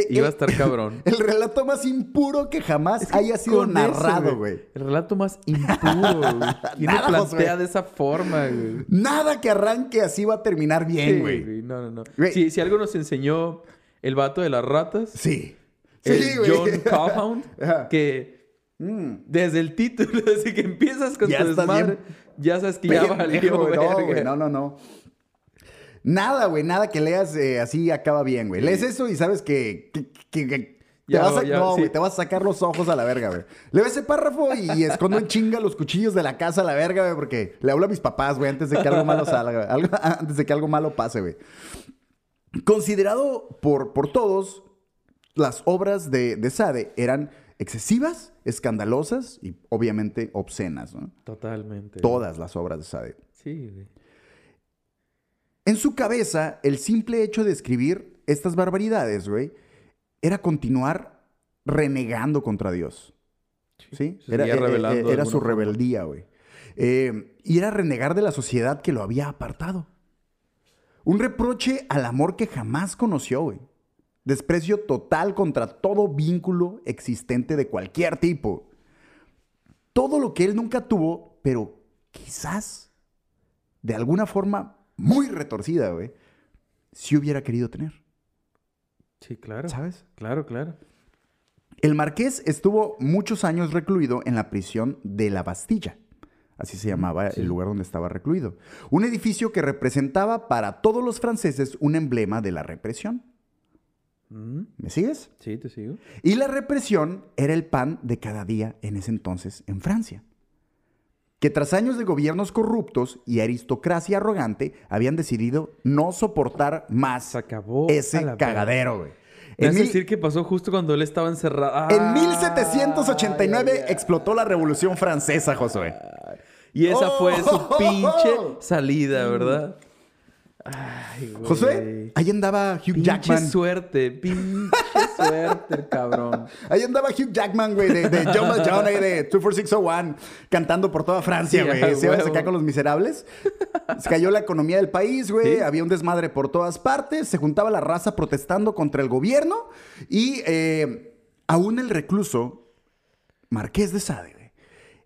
S2: Iba a estar cabrón.
S1: El relato más impuro que jamás
S2: Es que
S1: haya sido
S2: eso,
S1: narrado, güey.
S2: El relato más impuro, güey. ¿Quién lo plantea de esa forma, güey?
S1: Nada que arranque así va a terminar bien,
S2: Sí,
S1: güey.
S2: No, no, no.
S1: Güey.
S2: Si, si algo nos enseñó el vato de las ratas,
S1: Sí.
S2: el
S1: Sí, güey.
S2: John Calhoun,
S1: Ajá.
S2: que
S1: Mm.
S2: desde el título, desde que empiezas con
S1: Ya
S2: tu desmadre,
S1: bien
S2: ya sabes que ya valió.
S1: No, güey, no, no, no. Nada, güey, nada que leas eh, así acaba bien, güey. Lees eso y sabes que, que- que- que te,
S2: Ya,
S1: vas a,
S2: ya,
S1: no,
S2: sí.
S1: güey, te vas a sacar los ojos a la verga, güey. Leo ese párrafo y escondo en chinga los cuchillos de la casa a la verga, güey, porque le hablo a mis papás, güey, antes de que algo malo salga. Algo- antes de que algo malo pase, güey. Considerado por, por todos, las obras de, de Sade eran excesivas, escandalosas y obviamente obscenas, ¿no?
S2: Totalmente.
S1: Todas las obras de Sade.
S2: Sí, güey.
S1: En su cabeza, el simple hecho de escribir estas barbaridades, güey, era continuar renegando contra Dios. ¿Sí?
S2: se
S1: Era, eh, eh, era su rebeldía, güey. Eh, y era renegar de la sociedad que lo había apartado. Un reproche al amor que jamás conoció, güey. Desprecio total contra todo vínculo existente de cualquier tipo. Todo lo que él nunca tuvo, pero quizás, de alguna forma muy retorcida, güey, si hubiera querido tener.
S2: Sí, claro.
S1: ¿Sabes?
S2: Claro, claro.
S1: El marqués estuvo muchos años recluido en la prisión de la Bastilla. Así se llamaba
S2: Sí.
S1: el lugar donde estaba recluido. Un edificio que representaba para todos los franceses un emblema de la represión.
S2: Mm,
S1: ¿Me sigues?
S2: Sí, te sigo.
S1: Y la represión era el pan de cada día en ese entonces en Francia. Que tras años de gobiernos corruptos y aristocracia arrogante, habían decidido no soportar más
S2: Se acabó. a
S1: ese cagadero, güey. En, mil-
S2: decir que pasó justo cuando él estaba encerrado.
S1: en
S2: Ah,
S1: 1789
S2: ay, ay, ay.
S1: explotó la Revolución Francesa, Josué.
S2: Y esa fue su
S1: Oh.
S2: pinche salida, ¿verdad? Ay, güey.
S1: Josué, ahí andaba Hugh
S2: Pinche
S1: Jackman.
S2: suerte, pinche suerte, el cabrón.
S1: Ahí andaba Hugh Jackman, güey, de, de John ahí de 24601, cantando por toda Francia,
S2: Sí,
S1: güey. Se iban a sacar con los miserables. Se cayó la economía del país, güey.
S2: Sí.
S1: Había un desmadre por todas partes. Se juntaba la raza protestando contra el gobierno. Y eh, aún el recluso, Marqués de Sade, güey,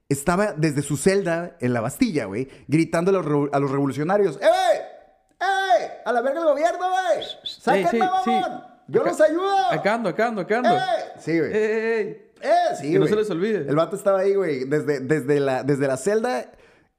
S1: estaba desde su celda en la Bastilla, güey, gritando a los, revo- a los revolucionarios: ¡Eh! ¡Eh! ¡A la verga el gobierno, güey! ¡Sáquenme,
S2: sí, sí.
S1: mamón! ¡Yo
S2: Acá-
S1: los ayudo!
S2: Acá ando, acá ando, acá ando.
S1: ¡Eh! Sí, güey.
S2: ¡Ey, ey, ey!
S1: Eh, sí,
S2: Que no se les olvide.
S1: El vato estaba ahí, güey, desde, desde, la, desde la celda,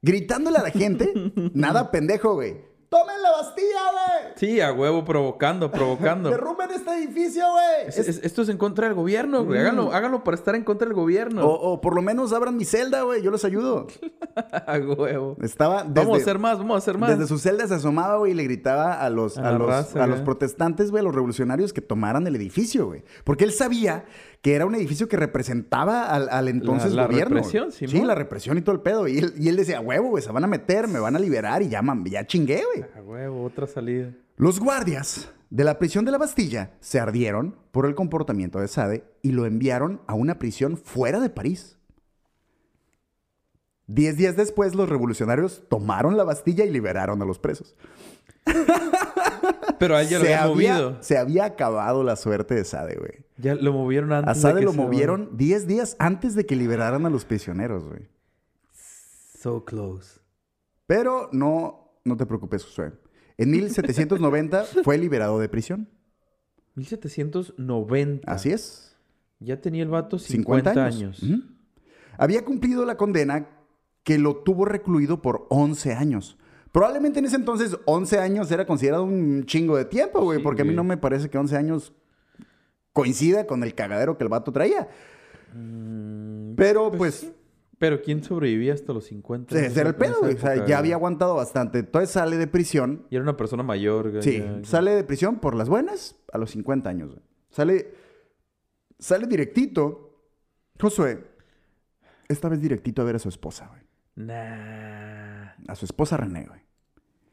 S1: gritándole a la gente. nada pendejo, güey. ¡Tomen la Bastilla, güey!
S2: Sí, a huevo, provocando, provocando.
S1: ¡Derrumben este edificio, güey!
S2: Es- es- esto es en contra del gobierno, güey.
S1: Mm.
S2: Háganlo, háganlo para estar en contra del gobierno.
S1: O, o por lo menos abran mi celda, güey. Yo los ayudo.
S2: a huevo.
S1: Estaba desde,
S2: Vamos a hacer más, vamos a hacer más.
S1: desde su celda se asomaba, güey, y le gritaba a los,
S2: A
S1: los,
S2: raza,
S1: a los protestantes, güey, a los revolucionarios que tomaran el edificio, güey. Porque él sabía que era un edificio que representaba al, al entonces
S2: la
S1: gobierno.
S2: represión,
S1: sí,
S2: Simón.
S1: la represión y todo el pedo. Y él, y él decía, huevo, güey, se van a meter, me van a liberar y ya, ya chingué, güey.
S2: A huevo, otra salida.
S1: Los guardias de la prisión de la Bastilla se ardieron por el comportamiento de Sade y lo enviaron a una prisión fuera de París. Diez días después, los revolucionarios tomaron la Bastilla y liberaron a los presos.
S2: Pero a él ya lo
S1: se,
S2: habían
S1: había,
S2: movido.
S1: se había acabado la suerte de Sade, güey.
S2: Ya lo movieron antes.
S1: A
S2: de
S1: Sade
S2: que
S1: lo
S2: se
S1: movieron 10 días antes de que liberaran a los prisioneros, güey.
S2: So close.
S1: Pero no, no te preocupes, Josué. En 1790 fue liberado de prisión.
S2: 1790.
S1: Así es.
S2: Ya tenía el vato
S1: 50,
S2: 50,
S1: años. Había cumplido la condena que lo tuvo recluido por 11 años. Probablemente en ese entonces 11 años era considerado un chingo de tiempo, güey,
S2: Sí,
S1: porque a mí no me parece que 11 años coincida con el cagadero que el vato traía.
S2: Mm,
S1: Pero pues,
S2: Pero ¿quién sobrevivía hasta los 50? en
S1: ese era el pedo, güey. O sea, ya
S2: güey?
S1: había aguantado bastante. Entonces sale de prisión.
S2: Y era una persona mayor. güey,
S1: Sí,
S2: ya-
S1: sale de prisión por las buenas a los 50 años. güey. Sale, sale directito. Josué, esta vez directito a ver a su esposa, güey.
S2: Nah.
S1: A su esposa René, güey.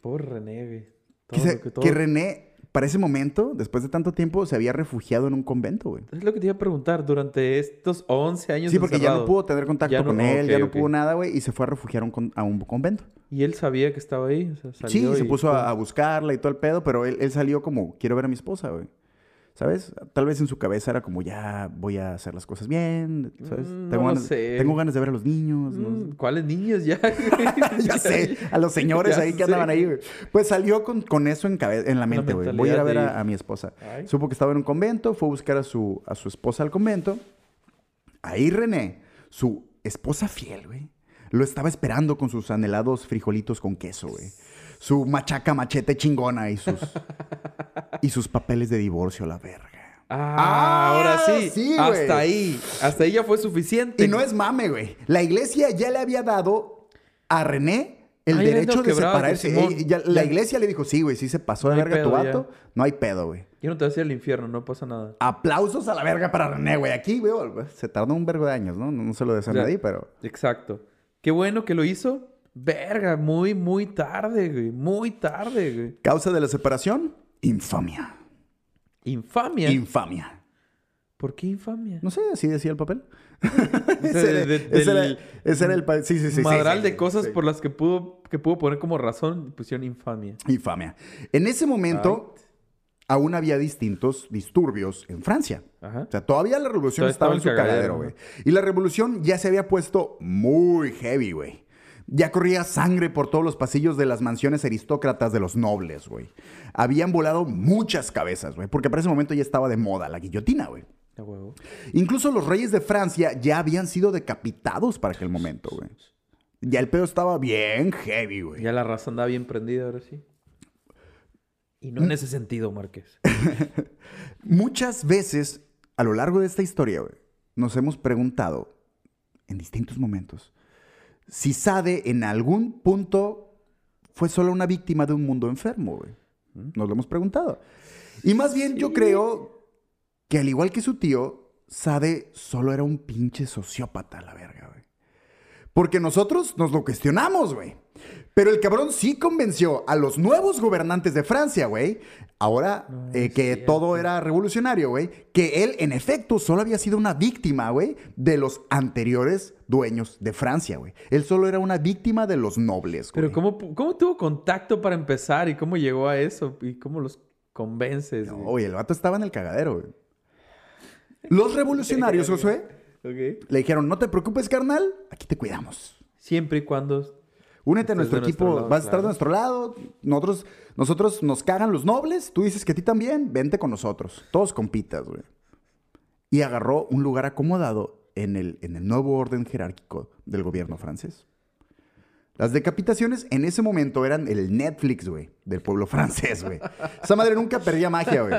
S2: Por René, güey.
S1: Que,
S2: Todo
S1: se-
S2: lo que- todo-
S1: que René, para ese momento, después de tanto tiempo, se había refugiado en un convento, güey.
S2: Es lo que te iba a preguntar. Durante estos 11 años
S1: Sí, porque ya no pudo tener contacto
S2: no-
S1: con él, ya no pudo nada, güey, y se fue a refugiar a un, a un convento.
S2: Y él sabía que estaba ahí. o sea,
S1: Sí, se puso a buscarla y todo el pedo, pero él, él salió como, quiero ver a mi esposa, güey. ¿Sabes? Tal vez en su cabeza era como, ya voy a hacer las cosas bien, ¿sabes?
S2: Mm,
S1: tengo,
S2: no
S1: ganas,
S2: sé.
S1: tengo ganas de ver a los niños, ¿no?
S2: Mm, ¿Cuáles niños ya?
S1: ya sé, a los señores ahí que andaban ahí, güey. Pues salió con, con eso en, cabe- en la mente, güey. Voy a ir a ver
S2: de
S1: a, mi esposa.
S2: Ay.
S1: Supo que estaba en un convento, fue a buscar a su, a su esposa al convento. Ahí René, su esposa fiel, güey, lo estaba esperando con sus anhelados frijolitos con queso, güey. Su machaca machete chingona y sus, y sus papeles de divorcio, la verga.
S2: Ah,
S1: Ah,
S2: ahora sí. hasta ahí. Hasta ahí ya fue suficiente.
S1: Y no es mame, güey. La iglesia ya le había dado a René el derecho de separarse. Ya- la iglesia le dijo, sí, güey, sí se pasó de
S2: No
S1: verga tu vato. No hay pedo, güey.
S2: Yo no te voy a ir al infierno, no pasa nada.
S1: Aplausos a la verga para René, güey. Aquí, güey, se tardó un vergo de años, ¿no? No se lo deseo a nadie, pero...
S2: Exacto. Qué bueno que lo hizo. Verga, muy, muy tarde, güey. Muy tarde, güey.
S1: Causa de la separación, infamia.
S2: Infamia.
S1: Infamia.
S2: ¿Por qué infamia?
S1: No sé, así decía el papel. Ese, era, el pa- Sí, sí, sí.
S2: Madral
S1: sí,
S2: de cosas
S1: sí.
S2: por las que pudo, que pudo poner como razón, pusieron infamia.
S1: Infamia. En ese momento, aún había distintos disturbios en Francia.
S2: Ajá.
S1: O sea, todavía la revolución
S2: Todavía
S1: estaba en su cagadero, güey. Y la revolución ya se había puesto muy heavy, güey. Ya corría sangre por todos los pasillos de las mansiones aristócratas de los nobles, güey. Habían volado muchas cabezas, güey. Porque para ese momento ya estaba de moda la guillotina, güey.
S2: Huevo.
S1: Incluso los reyes de Francia ya habían sido decapitados para aquel momento, güey. Ya el pedo estaba bien heavy, güey.
S2: Ya la raza andaba bien prendida ahora sí. Y no en ese sentido, Márquez.
S1: Muchas veces a lo largo de esta historia, güey, nos hemos preguntado en distintos momentos si Sade en algún punto fue solo una víctima de un mundo enfermo, güey. Nos lo hemos preguntado. Y más bien yo creo que al igual que su tío, Sade solo era un pinche sociópata la verga, güey. Porque nosotros nos lo cuestionamos, güey. Pero el cabrón sí convenció a los nuevos gobernantes de Francia, güey. Ahora
S2: No,
S1: eh, que todo era revolucionario, güey. Que él, en efecto, solo había sido una víctima, güey, de los anteriores dueños de Francia, güey. Él solo era una víctima de los nobles, güey.
S2: Pero ¿cómo, ¿cómo tuvo contacto para empezar? ¿Y cómo llegó a eso? ¿Y cómo los convences?
S1: No,
S2: güey,
S1: el vato estaba en el cagadero, güey. Los revolucionarios, Josué, le dijeron, no te preocupes, carnal, aquí te cuidamos.
S2: Siempre y cuando...
S1: Únete a
S2: Estés
S1: nuestro equipo,
S2: lado,
S1: vas a estar de nuestro lado. Nosotros, nosotros nos cagan los nobles, tú dices que a ti también, vente con nosotros. Todos compitas, güey. Y agarró un lugar acomodado en el, en el nuevo orden jerárquico del gobierno francés. Las decapitaciones en ese momento eran el Netflix, güey, del pueblo francés, güey. Esa madre nunca perdía magia, güey.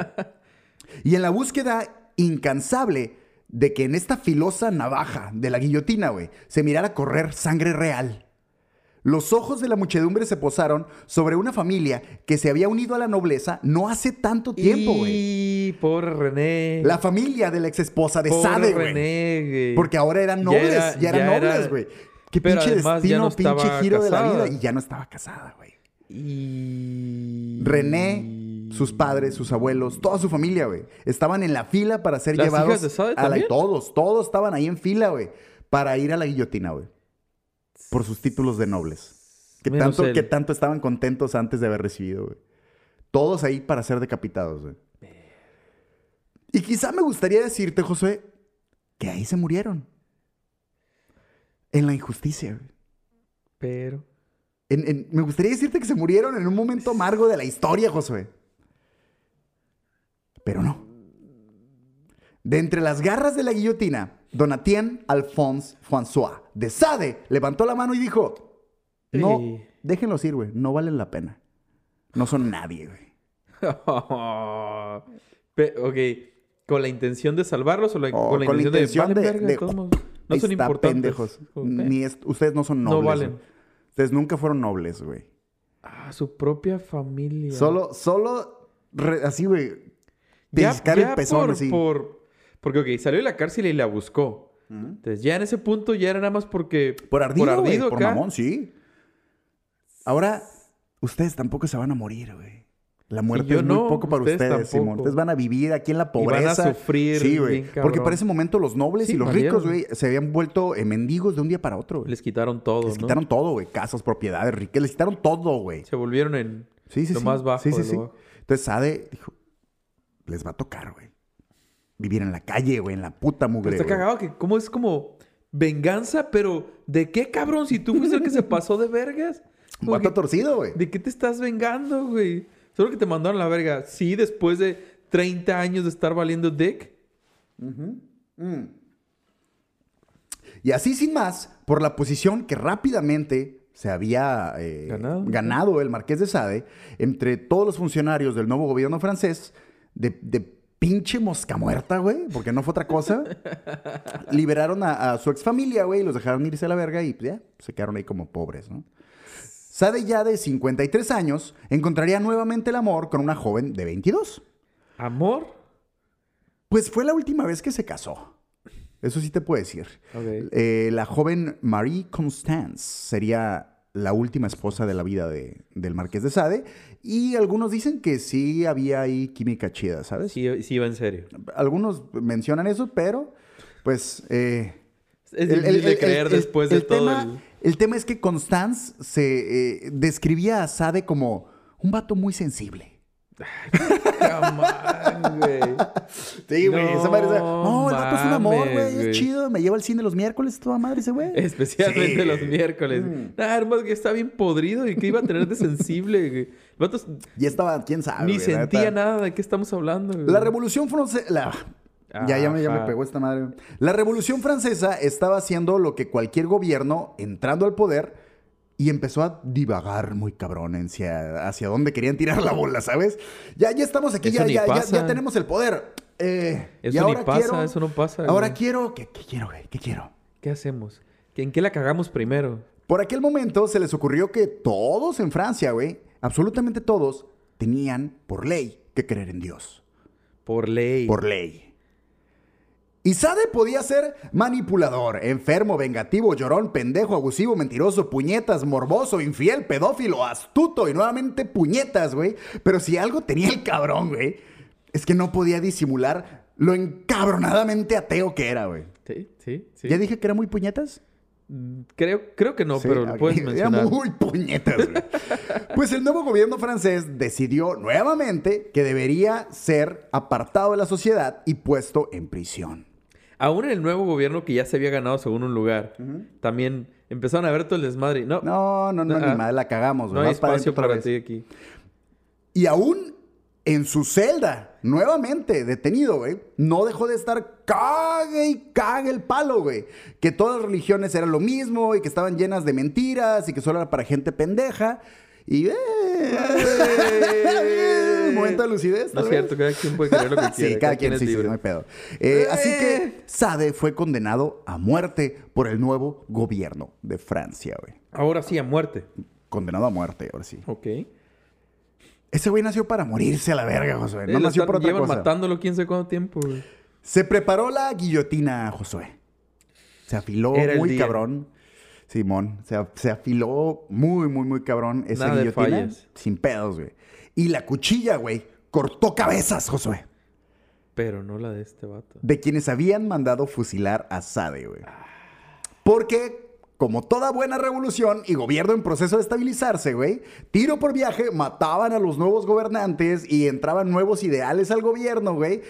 S1: Y en la búsqueda incansable de que en esta filosa navaja de la guillotina, güey, se mirara correr sangre real. Los ojos de la muchedumbre se posaron sobre una familia que se había unido a la nobleza no hace tanto tiempo, güey.
S2: Y pobre René.
S1: La familia de la ex esposa de
S2: pobre
S1: Sade, güey.
S2: René, güey.
S1: Porque ahora eran
S2: Ya
S1: nobles,
S2: era-
S1: ya eran
S2: ya
S1: nobles, güey. Qué
S2: Pero
S1: pinche destino,
S2: no
S1: pinche giro de la vida. Y ya no estaba casada, güey.
S2: Y...
S1: René, sus padres, sus abuelos, toda su familia, güey. Estaban en la fila para ser
S2: ¿Las
S1: llevados
S2: hijas de Sade
S1: a la... Todos, todos estaban ahí en fila, güey. Para ir a la guillotina, güey. Por sus títulos de nobles. Que
S2: Menos
S1: tanto,
S2: él.
S1: que tanto estaban contentos antes de haber recibido, güey. Todos ahí para ser decapitados, güey. Y quizá me gustaría decirte, Josué, que ahí se murieron. En la injusticia, güey.
S2: Pero...
S1: En- en- me gustaría decirte que se murieron en un momento amargo de la historia, Josué. Pero no. De entre las garras de la guillotina, Donatien Alphonse François de Sade levantó la mano y dijo: No, déjenlos ir, güey. No valen la pena. No son nadie, güey.
S2: Ok. ¿Con la intención de salvarlos o la-
S1: O
S2: con la intención, de, valen modos? No son importantes.
S1: pendejos.
S2: Oh,
S1: Ni es- ustedes no son
S2: No
S1: nobles.
S2: valen.
S1: güey. Ustedes nunca fueron nobles, güey.
S2: Ah, su propia familia.
S1: Solo, solo, re- así, güey.
S2: Ya
S1: el pezón,
S2: por,
S1: así.
S2: por- porque, ok, salió de la cárcel y la buscó. Entonces, ya en ese punto ya era nada más porque...
S1: Por ardido,
S2: Por ardido
S1: por
S2: acá.
S1: mamón, sí. Ahora, ustedes tampoco se van a morir, güey. La muerte
S2: yo
S1: es muy
S2: no,
S1: poco para
S2: ustedes
S1: ustedes, Simón. Ustedes van a vivir aquí en la
S2: Y van a
S1: pobreza.
S2: sufrir
S1: Sí, güey. Porque para ese momento los nobles
S2: Sí,
S1: y los ricos, güey, se habían vuelto eh, mendigos de un día para otro, güey.
S2: Les quitaron todo,
S1: Les
S2: ¿no?
S1: quitaron todo, güey. Casas, propiedades, riquezas. Les quitaron todo, güey.
S2: Se volvieron en
S1: Sí, sí,
S2: lo
S1: sí.
S2: más bajo
S1: Sí, sí, sí.
S2: bajo.
S1: Entonces Sade dijo, les va a tocar, güey. Vivir en la calle, güey, en la puta mugre,
S2: Pero está
S1: güey.
S2: cagado que cómo es como venganza, pero ¿de qué, cabrón? Si tú fuiste el que se pasó de vergas.
S1: Un vato torcido, güey.
S2: ¿De qué te estás vengando, güey? Solo que te mandaron la verga. Sí, después de 30 años de estar valiendo dick.
S1: Mm. Y así sin más, por la posición que rápidamente se había eh,
S2: Ganado.
S1: ganado el marqués de Sade entre todos los funcionarios del nuevo gobierno francés, de, de pinche mosca muerta, güey, porque no fue otra cosa, liberaron a, a su exfamilia, güey, y los dejaron irse a la verga y pues, ya, se quedaron ahí como pobres, ¿no? Sade ya de 53 años encontraría nuevamente el amor con una joven de 22.
S2: ¿Amor?
S1: Pues fue la última vez que se casó. Eso sí te puedo decir. Eh, la joven Marie Constance sería la última esposa de la vida de- del Marqués de Sade. Y algunos dicen que sí había ahí química chida, ¿sabes?
S2: Sí, sí iba en serio.
S1: Algunos mencionan eso, pero pues... eh,
S2: Es difícil de creer después de
S1: el
S2: todo
S1: tema,
S2: el...
S1: el tema es que Constance se eh, describía a Sade como un vato muy sensible.
S2: Camán, güey.
S1: Sí, güey, esa madre. esa-
S2: No
S1: No, el vato es un amor, güey. Es chido. Me lleva al cine los miércoles, toda madre ese güey.
S2: Especialmente
S1: Sí.
S2: los miércoles.
S1: Mm.
S2: Ah, hermano, que está bien podrido y que iba a tener de sensible, güey. El vato s-
S1: Y estaba, quién sabe.
S2: ni
S1: güey,
S2: sentía nada de qué estamos hablando, güey.
S1: La Revolución Francesa. la- Ya, ya, me, ya me pegó esta madre. La Revolución Francesa estaba haciendo lo que cualquier gobierno, entrando al poder, y empezó a divagar muy cabrón hacia, hacia dónde querían tirar la bola, ¿sabes? Ya, ya estamos aquí, ya, ya, ya, ya tenemos el poder. Eh, y
S2: Eso ni
S1: ahora
S2: pasa,
S1: quiero-
S2: eso no pasa,
S1: Ahora quiero. ¿qué, ¿Qué quiero, güey? ¿Qué quiero?
S2: ¿Qué hacemos? ¿Que- ¿En qué la cagamos primero?
S1: Por aquel momento se les ocurrió que todos en Francia, güey, absolutamente todos, tenían por ley que creer en Dios.
S2: Por ley.
S1: Por ley. Y Sade podía ser manipulador, enfermo, vengativo, llorón, pendejo, abusivo, mentiroso, puñetas, morboso, infiel, pedófilo, astuto y nuevamente puñetas, güey. Pero si algo tenía el cabrón, güey, es que no podía disimular lo encabronadamente ateo que era, güey.
S2: Sí, sí, sí.
S1: ¿Ya dije que era muy puñetas?
S2: Creo, creo que no,
S1: Sí,
S2: pero lo puedes
S1: Era
S2: mencionar.
S1: muy puñetas, güey. Pues el nuevo gobierno francés decidió nuevamente que debería ser apartado de la sociedad y puesto en prisión.
S2: Aún en el nuevo gobierno que ya se había ganado según un lugar, también empezaron a ver todo el desmadre. No, no,
S1: No, no, no,
S2: Ah.
S1: ni madre, la cagamos, güey.
S2: hay
S1: para
S2: espacio para
S1: vez.
S2: ti aquí.
S1: Y aún en su celda, nuevamente detenido, güey, no dejó de estar cague y cague el palo, güey. Que todas las religiones eran lo mismo y que estaban llenas de mentiras y que solo era para gente pendeja. Y... eh, momento de lucidez,
S2: No es cierto, cada quien puede creer lo que quiera.
S1: Sí, cada quien
S2: es
S1: sí, sí, no hay pedo. Eh, así que Sade fue condenado a muerte por el nuevo gobierno de Francia, güey.
S2: Ahora sí, a muerte.
S1: Condenado a muerte, ahora sí.
S2: Ok.
S1: Ese güey nació para morirse a la verga, Josué.
S2: Eh,
S1: No
S2: lo
S1: nació por otra
S2: llevan
S1: cosa.
S2: matándolo quién sabe cuánto tiempo, güey.
S1: Se preparó la guillotina, Josué. Se afiló
S2: Era
S1: muy cabrón. Simón, se, se afiló muy, muy, muy cabrón esa
S2: Nada
S1: guillotina. Sin pedos, güey. Y la cuchilla, güey, cortó cabezas, Josué.
S2: Pero no la de este vato.
S1: De quienes habían mandado fusilar a Sade, güey. Porque, como toda buena revolución y gobierno en proceso de estabilizarse, güey, tiro por viaje mataban a los nuevos gobernantes y entraban nuevos ideales al gobierno, güey.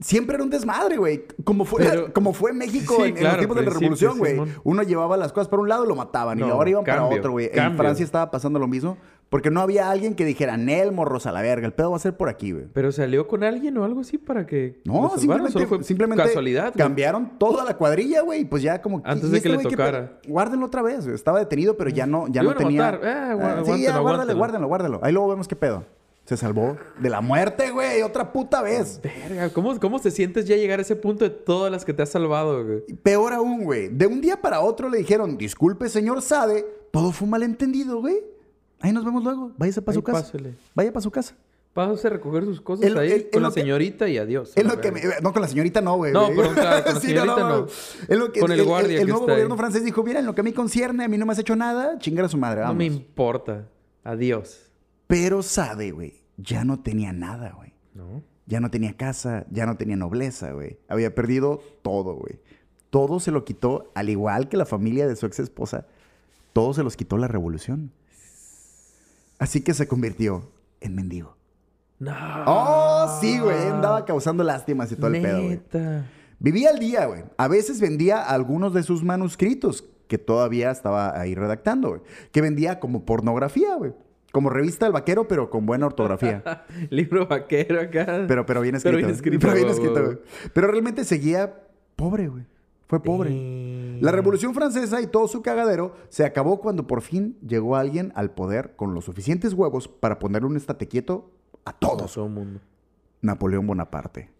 S1: Siempre era un desmadre, güey. Como fue,
S2: Pero-
S1: como fue en México
S2: Sí,
S1: en, en
S2: claro,
S1: los tiempos de la revolución, güey. Uno llevaba las cosas para un lado y lo mataban. y ahora iban para otro, güey. En. Francia estaba pasando lo mismo. Porque no había alguien que dijera, Nel, morros a la verga. El pedo va a ser por aquí, güey.
S2: ¿Pero salió con alguien o algo así para que
S1: No, simplemente,
S2: Solo fue
S1: simplemente
S2: casualidad, güey.
S1: cambiaron toda la cuadrilla, güey. y Pues ya como...
S2: Antes
S1: ¿y
S2: de
S1: este
S2: que le tocara.
S1: Guárdenlo otra vez. güey. Estaba detenido, pero ya no, ya no tenía...
S2: matar. Eh,
S1: Ah, sí, ya, guárdalo,
S2: aguántalo.
S1: guárdenlo, guárdalo. Ahí luego vemos qué pedo. Se salvó de la muerte, güey. Otra puta vez.
S2: Verga, ¿cómo, ¿cómo te sientes ya llegar a ese punto de todas las que te has salvado, güey?
S1: Peor aún, güey. De un día para otro le dijeron, disculpe, señor Sade. Todo fue un malentendido, güey. Ahí nos vemos luego. Váyase para
S2: Ahí
S1: su casa.
S2: pásele.
S1: Vaya para su casa.
S2: Pásase a recoger sus cosas ahí con la
S1: que-
S2: señorita y adiós.
S1: Es lo que me- no, con la señorita no, güey.
S2: No,
S1: güey.
S2: pero claro, con la
S1: Sí,
S2: señorita no.
S1: Es lo que,
S2: Con el guardia
S1: El,
S2: que
S1: nuevo
S2: está ahí.
S1: gobierno francés dijo, mira, en lo que a mí concierne, a mí no me has hecho nada, chingar a su madre,
S2: No me importa. Adiós.
S1: Pero Sade, güey, ya no tenía nada, güey.
S2: ¿No?
S1: Ya no tenía casa, ya no tenía nobleza, güey. Había perdido todo, güey. Todo se lo quitó, al igual que la familia de su ex esposa, todo se los quitó la revolución. Así que se convirtió en mendigo.
S2: No.
S1: Oh, sí, güey. Andaba causando lástimas y todo el pedo, güey. Vivía al día, güey. A veces vendía algunos de sus manuscritos que todavía estaba ahí redactando, güey. Que vendía como pornografía, güey. Como revista del vaquero, pero con buena ortografía.
S2: Libro vaquero acá.
S1: Pero, pero bien escrito.
S2: Pero bien escrito,
S1: Pero bien escrito,
S2: güey.
S1: Pero realmente seguía pobre, güey. Fue pobre.
S2: Eh.
S1: La Revolución Francesa y todo su cagadero se acabó cuando por fin llegó alguien al poder con los suficientes huevos para ponerle un estate quieto a todos.
S2: Todo el mundo.
S1: Napoleón Bonaparte.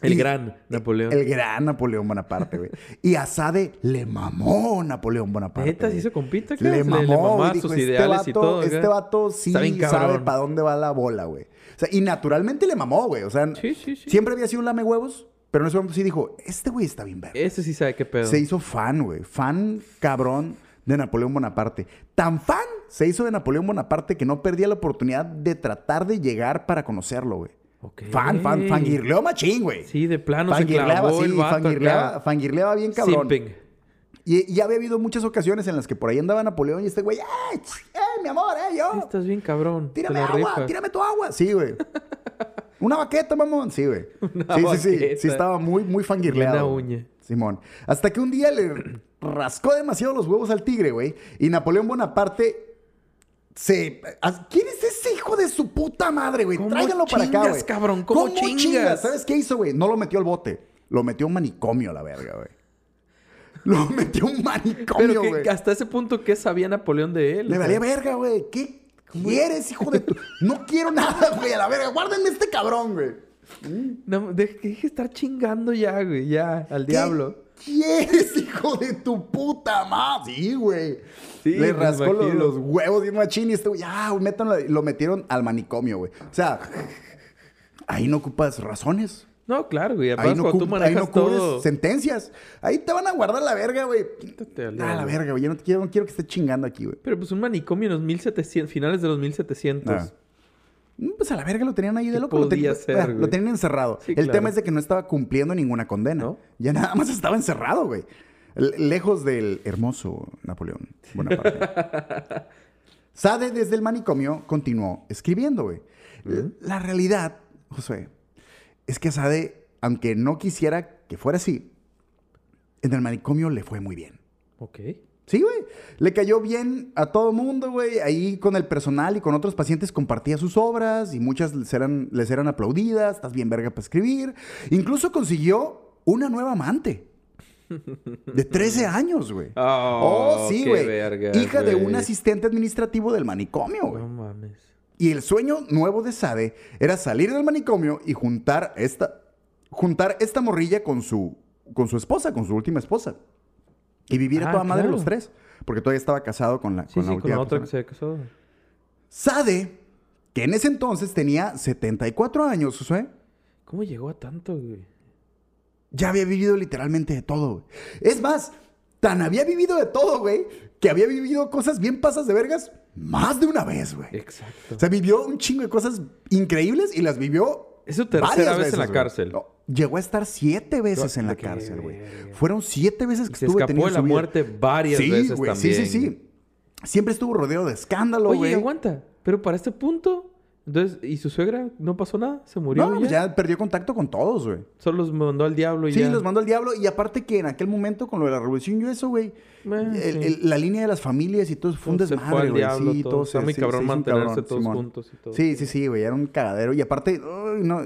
S2: El
S1: Y-
S2: gran Napoleón.
S1: El gran Napoleón Bonaparte, güey. Y a Sade le mamó Napoleón Bonaparte.
S2: Neta, sí se compita?
S1: Le
S2: Le,
S1: mamó,
S2: le mamaba
S1: güey,
S2: sus
S1: este
S2: ideales
S1: vato,
S2: y todo.
S1: Este vato sí sabe para dónde va la bola, güey. O sea, y naturalmente le mamó, güey. O sea,
S2: Sí, sí, sí.
S1: siempre había sido un lame huevos, pero en ese momento sí dijo, este güey está bien verga.
S2: Ese sí sabe qué pedo.
S1: Se hizo fan, güey. Fan cabrón de Napoleón Bonaparte. Tan fan se hizo de Napoleón Bonaparte que no perdía la oportunidad de tratar de llegar para conocerlo, güey.
S2: Ok.
S1: Fan, fan, fangirleó machín, güey.
S2: Sí, de plano se
S1: Fangirleaba,
S2: clavó
S1: sí,
S2: el vato
S1: fangirleaba,
S2: acá.
S1: fangirleaba bien cabrón.
S2: Simping.
S1: Y, y había habido muchas ocasiones en las que por ahí andaba Napoleón y este güey, ¡eh, eh, mi amor, eh, yo!
S2: Estás bien cabrón.
S1: Tírame agua,
S2: rifas.
S1: tírame tu agua. Sí, güey. Una baqueta, mamón. Sí, güey.
S2: Una
S1: Sí, sí, sí. Sí, estaba muy, muy fangirleado.
S2: Una uña.
S1: Simón. Hasta que un día le rascó demasiado los huevos al tigre, güey. Y Napoleón Bonaparte se... ¿Quién es ese hijo de su puta madre, güey?
S2: ¿Cómo
S1: Tráiganlo para acá, güey.
S2: cabrón? ¿Cómo chingas?
S1: ¿Sabes qué hizo, güey? No lo metió al bote. Lo metió a un manicomio a la verga, güey. Lo metió a un
S2: Pero
S1: manicomio,
S2: que-
S1: güey.
S2: hasta ese punto, ¿qué sabía Napoleón de él?
S1: Le valía verga, güey. ¿Qué quieres, hijo de tu...? No quiero nada, güey, a la verga. Guárdenme este cabrón, güey.
S2: No, deje deje de estar chingando ya, güey. Ya, al
S1: ¿Qué
S2: diablo.
S1: quieres, hijo de tu puta madre? Sí, güey.
S2: Sí,
S1: Le rascó los, los huevos bien machín y este güey, ya, métanlo lo metieron al manicomio, güey. O sea, ahí no ocupas razones.
S2: No, claro, güey.
S1: Ahí
S2: Además,
S1: no,
S2: cuando tú
S1: ahí no cubres
S2: todo...
S1: sentencias. Ahí te van a guardar la verga, güey. Ah, la verga, güey. Yo no, te quiero, no quiero que esté chingando aquí, güey.
S2: Pero pues un manicomio en los 1700, finales de los 1700.
S1: Ah. Mm, Pues a la verga lo tenían ahí de
S2: ¿Qué
S1: loco. Lo,
S2: podía
S1: ten-
S2: ser,
S1: ah, lo tenían encerrado.
S2: Sí,
S1: el
S2: claro.
S1: tema es de que no estaba cumpliendo ninguna condena.
S2: ¿No?
S1: Ya nada más estaba encerrado, güey. Lejos del hermoso Napoleón Bonaparte. Sade desde el manicomio continuó escribiendo, güey. L- La realidad, José, es que Sade, aunque no quisiera que fuera así, en el manicomio le fue muy bien.
S2: Ok.
S1: Sí, güey. Le cayó bien a todo mundo, güey. Ahí con el personal y con otros pacientes compartía sus obras y muchas les eran, les eran aplaudidas. Estás bien verga para escribir. Incluso consiguió una nueva amante. De 13 años, güey.
S2: Oh,
S1: sí,
S2: qué
S1: güey. Hija de un asistente administrativo del manicomio, güey.
S2: No mames.
S1: Y el sueño nuevo de Sade era salir del manicomio y juntar esta, juntar esta morrilla con su, con su esposa, con su última esposa. Y vivir a
S2: Ah,
S1: toda madre
S2: claro.
S1: los tres. Porque todavía estaba casado con la,
S2: Sí,
S1: con la
S2: con
S1: última
S2: la otra que se casó.
S1: Sade, que en ese entonces tenía 74 años, Josué,
S2: ¿Cómo llegó a tanto, güey?
S1: ya había vivido literalmente de todo, güey. Es más, tan había vivido de todo, güey, que había vivido cosas bien pasas de vergas más de una vez, güey.
S2: Exacto.
S1: O sea, vivió un chingo de cosas increíbles y las vivió
S2: Es su tercera
S1: varias
S2: vez en la cárcel.
S1: No, llegó a estar siete veces en la cárcel, güey. Fueron siete veces que
S2: se
S1: estuvo
S2: escapó de
S1: en
S2: la muerte varias
S1: sí,
S2: veces también.
S1: Sí, sí, sí. Siempre estuvo rodeado de escándalo,
S2: Oye,
S1: güey.
S2: aguanta. Pero para este punto... Entonces, ¿y su suegra no pasó nada? ¿Se murió
S1: No,
S2: ya?
S1: pues ya perdió contacto con todos, güey.
S2: Solo los mandó al diablo y
S1: Sí,
S2: ya.
S1: los mandó al diablo. Y aparte que en aquel momento, con lo de la revolución y eso, güey,
S2: Eh, sí.
S1: la línea de las familias y todo fue un
S2: fue
S1: desmadre, güey. Sí,
S2: todo. Está muy cabrón mantenerse
S1: cabrón,
S2: todos
S1: Simón.
S2: juntos y todo.
S1: Sí, sí, sí, güey. Era un cagadero. Y aparte, uy, no,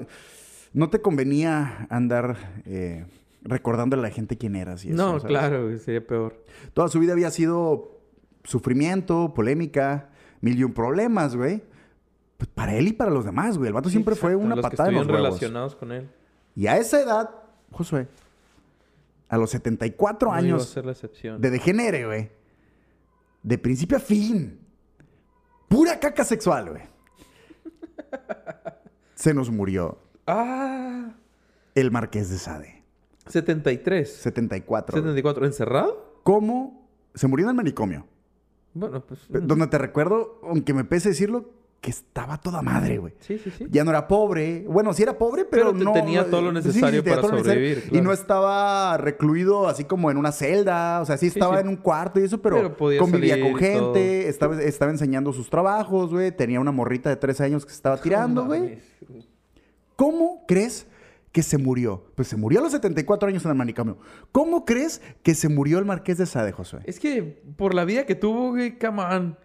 S1: no te convenía andar eh, recordándole a la gente quién eras y eso.
S2: no,
S1: ¿sabes?
S2: claro, sería peor.
S1: Toda su vida había sido sufrimiento, polémica, mil y un problemas, güey. Pues para él y para los demás, güey. El vato siempre fue una
S2: los
S1: patada
S2: que
S1: en los huevos.
S2: relacionados con él.
S1: Y a esa edad, Josué, a los 74
S2: No iba a
S1: años
S2: ser la excepción.
S1: de degenere, güey. De principio a fin. Pura caca sexual, güey. Se nos murió
S2: Ah,
S1: el Marqués de Sade.
S2: 73.
S1: 74. güey.
S2: 74. ¿Encerrado?
S1: ¿Cómo? Se murió en el manicomio.
S2: Bueno, pues...
S1: Pe- Donde te recuerdo, aunque me pese decirlo, que estaba toda madre, güey.
S2: Sí, sí, sí.
S1: Ya no era pobre. Bueno, sí era pobre, pero,
S2: Pero te
S1: no...
S2: tenía todo lo
S1: sí, sí,
S2: necesario para
S1: necesario.
S2: sobrevivir,
S1: Y no estaba recluido así como en una celda. O sea, sí estaba en un cuarto y eso, pero,
S2: Pero podía
S1: convivía con gente. Estaba, estaba enseñando sus trabajos, güey. Tenía una morrita de 13 años que se estaba tirando, güey. ¿Cómo crees que se murió? Pues se murió a los 74 años en el manicomio. ¿Cómo crees que se murió el Marqués de Sade, Josué?
S2: Es que por la vida que tuvo, güey, come on.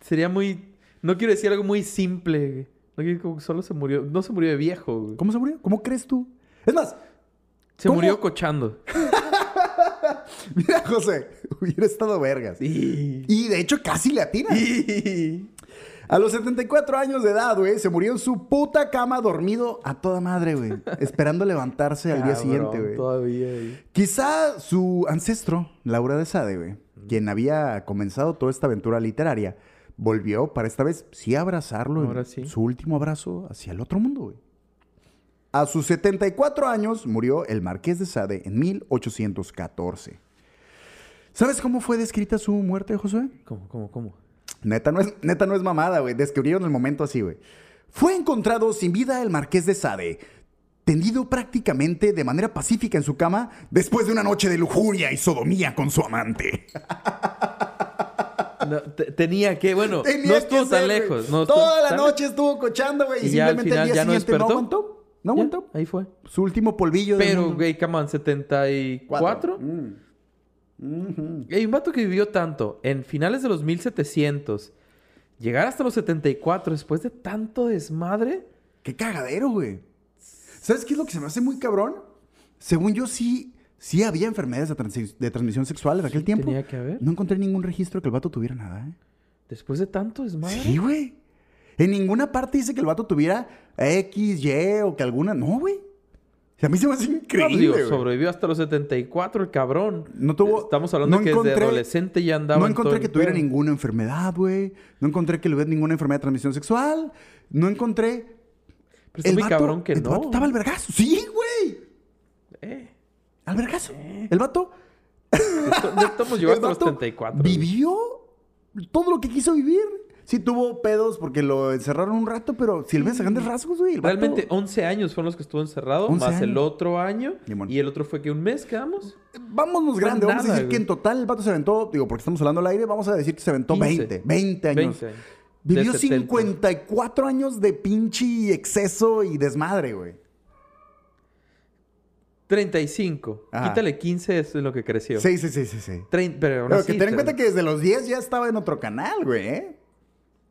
S2: Sería muy... No quiero decir algo muy simple, güey. No quiero como que solo se murió... No se murió de viejo, güey.
S1: ¿Cómo se murió? ¿Cómo crees tú? Es más,
S2: Se
S1: ¿Cómo?
S2: murió cochando.
S1: mira, José, hubiera estado vergas.
S2: Sí.
S1: Y de hecho casi le atina. A los 74 años de edad, güey, se murió en su puta cama dormido a toda madre, güey. esperando levantarse al día siguiente, güey.
S2: Todavía, güey.
S1: Quizá su ancestro, Laura de Sade, güey, quien había comenzado toda esta aventura literaria, volvió para esta vez sí abrazarlo en
S2: Ahora sí.
S1: su último abrazo hacia el otro mundo, güey. A sus 74 años murió el Marqués de Sade en 1814. ¿Sabes cómo fue descrita su muerte, Josué?
S2: ¿Cómo, cómo, cómo?
S1: Neta no es, neta no es mamada, güey. Describieron el momento así, güey. Fue encontrado sin vida el marqués de Sade, tendido prácticamente de manera pacífica en su cama después de una noche de lujuria y sodomía con su amante.
S2: No, te- tenía que, bueno,
S1: Tenía
S2: no estuvo
S1: ser,
S2: tan lejos. No estuvo
S1: Toda la noche estuvo cochando, güey. Y,
S2: Y al
S1: simplemente
S2: final
S1: el día
S2: ya no
S1: siguiente no
S2: despertó.
S1: aguantó. No aguantó.
S2: ahí fue.
S1: Su último polvillo
S2: Pero, güey, come on, 74.
S1: Mm.
S2: Hay un vato que vivió tanto en finales de los 1700, llegar hasta los 74 después de tanto desmadre.
S1: Qué cagadero, güey. ¿Sabes qué es lo que se me hace muy cabrón? Según yo, sí, sí había enfermedades de, de transmisión sexual en aquel tiempo.
S2: tenía que haber.
S1: No encontré ningún registro que el vato tuviera nada, ¿eh?
S2: Después de tanto desmadre.
S1: Sí, güey. En ninguna parte dice que el vato tuviera X, Y o que alguna. No, güey. A mí se me hace
S2: No, pues,
S1: increíble.
S2: digo,
S1: güey.
S2: sobrevivió hasta los 74 el cabrón.
S1: No tuvo-
S2: Estamos hablando
S1: no
S2: que
S1: encontré-
S2: desde adolescente ya andaba
S1: No
S2: en
S1: encontré que
S2: el
S1: tuviera ninguna enfermedad, güey. No encontré que le hubiera ninguna enfermedad de transmisión sexual. No encontré.
S2: Pero está muy cabrón que
S1: el
S2: no.
S1: vato estaba al vergazo. Sí, güey.
S2: Eh,
S1: Al vergazo. El vato.
S2: no estamos
S1: el
S2: hasta los
S1: vato
S2: 74. güey.
S1: Vivió todo lo que quiso vivir. Sí tuvo pedos porque lo encerraron un rato, pero si él ves a grandes rasgos, güey. el vato-
S2: Realmente 11 años fueron los que estuvo encerrado,
S1: 11
S2: más el otro año.
S1: Limón.
S2: Y el otro fue que un mes quedamos.
S1: Vámonos grande. Vamos a decir que en total el vato se aventó, digo, porque estamos hablando al aire, vamos a decir que se aventó
S2: 15.
S1: 20. 20 años.
S2: 20 años.
S1: Vivió
S2: De 70.
S1: 54 años de pinche exceso y desmadre, güey.
S2: 35.
S1: Ajá.
S2: Quítale 15, eso es lo que creció.
S1: Sí, sí, sí, sí, sí.
S2: Trein- pero
S1: que ten en cuenta que desde los 10 ya estaba en otro canal, güey, ¿eh?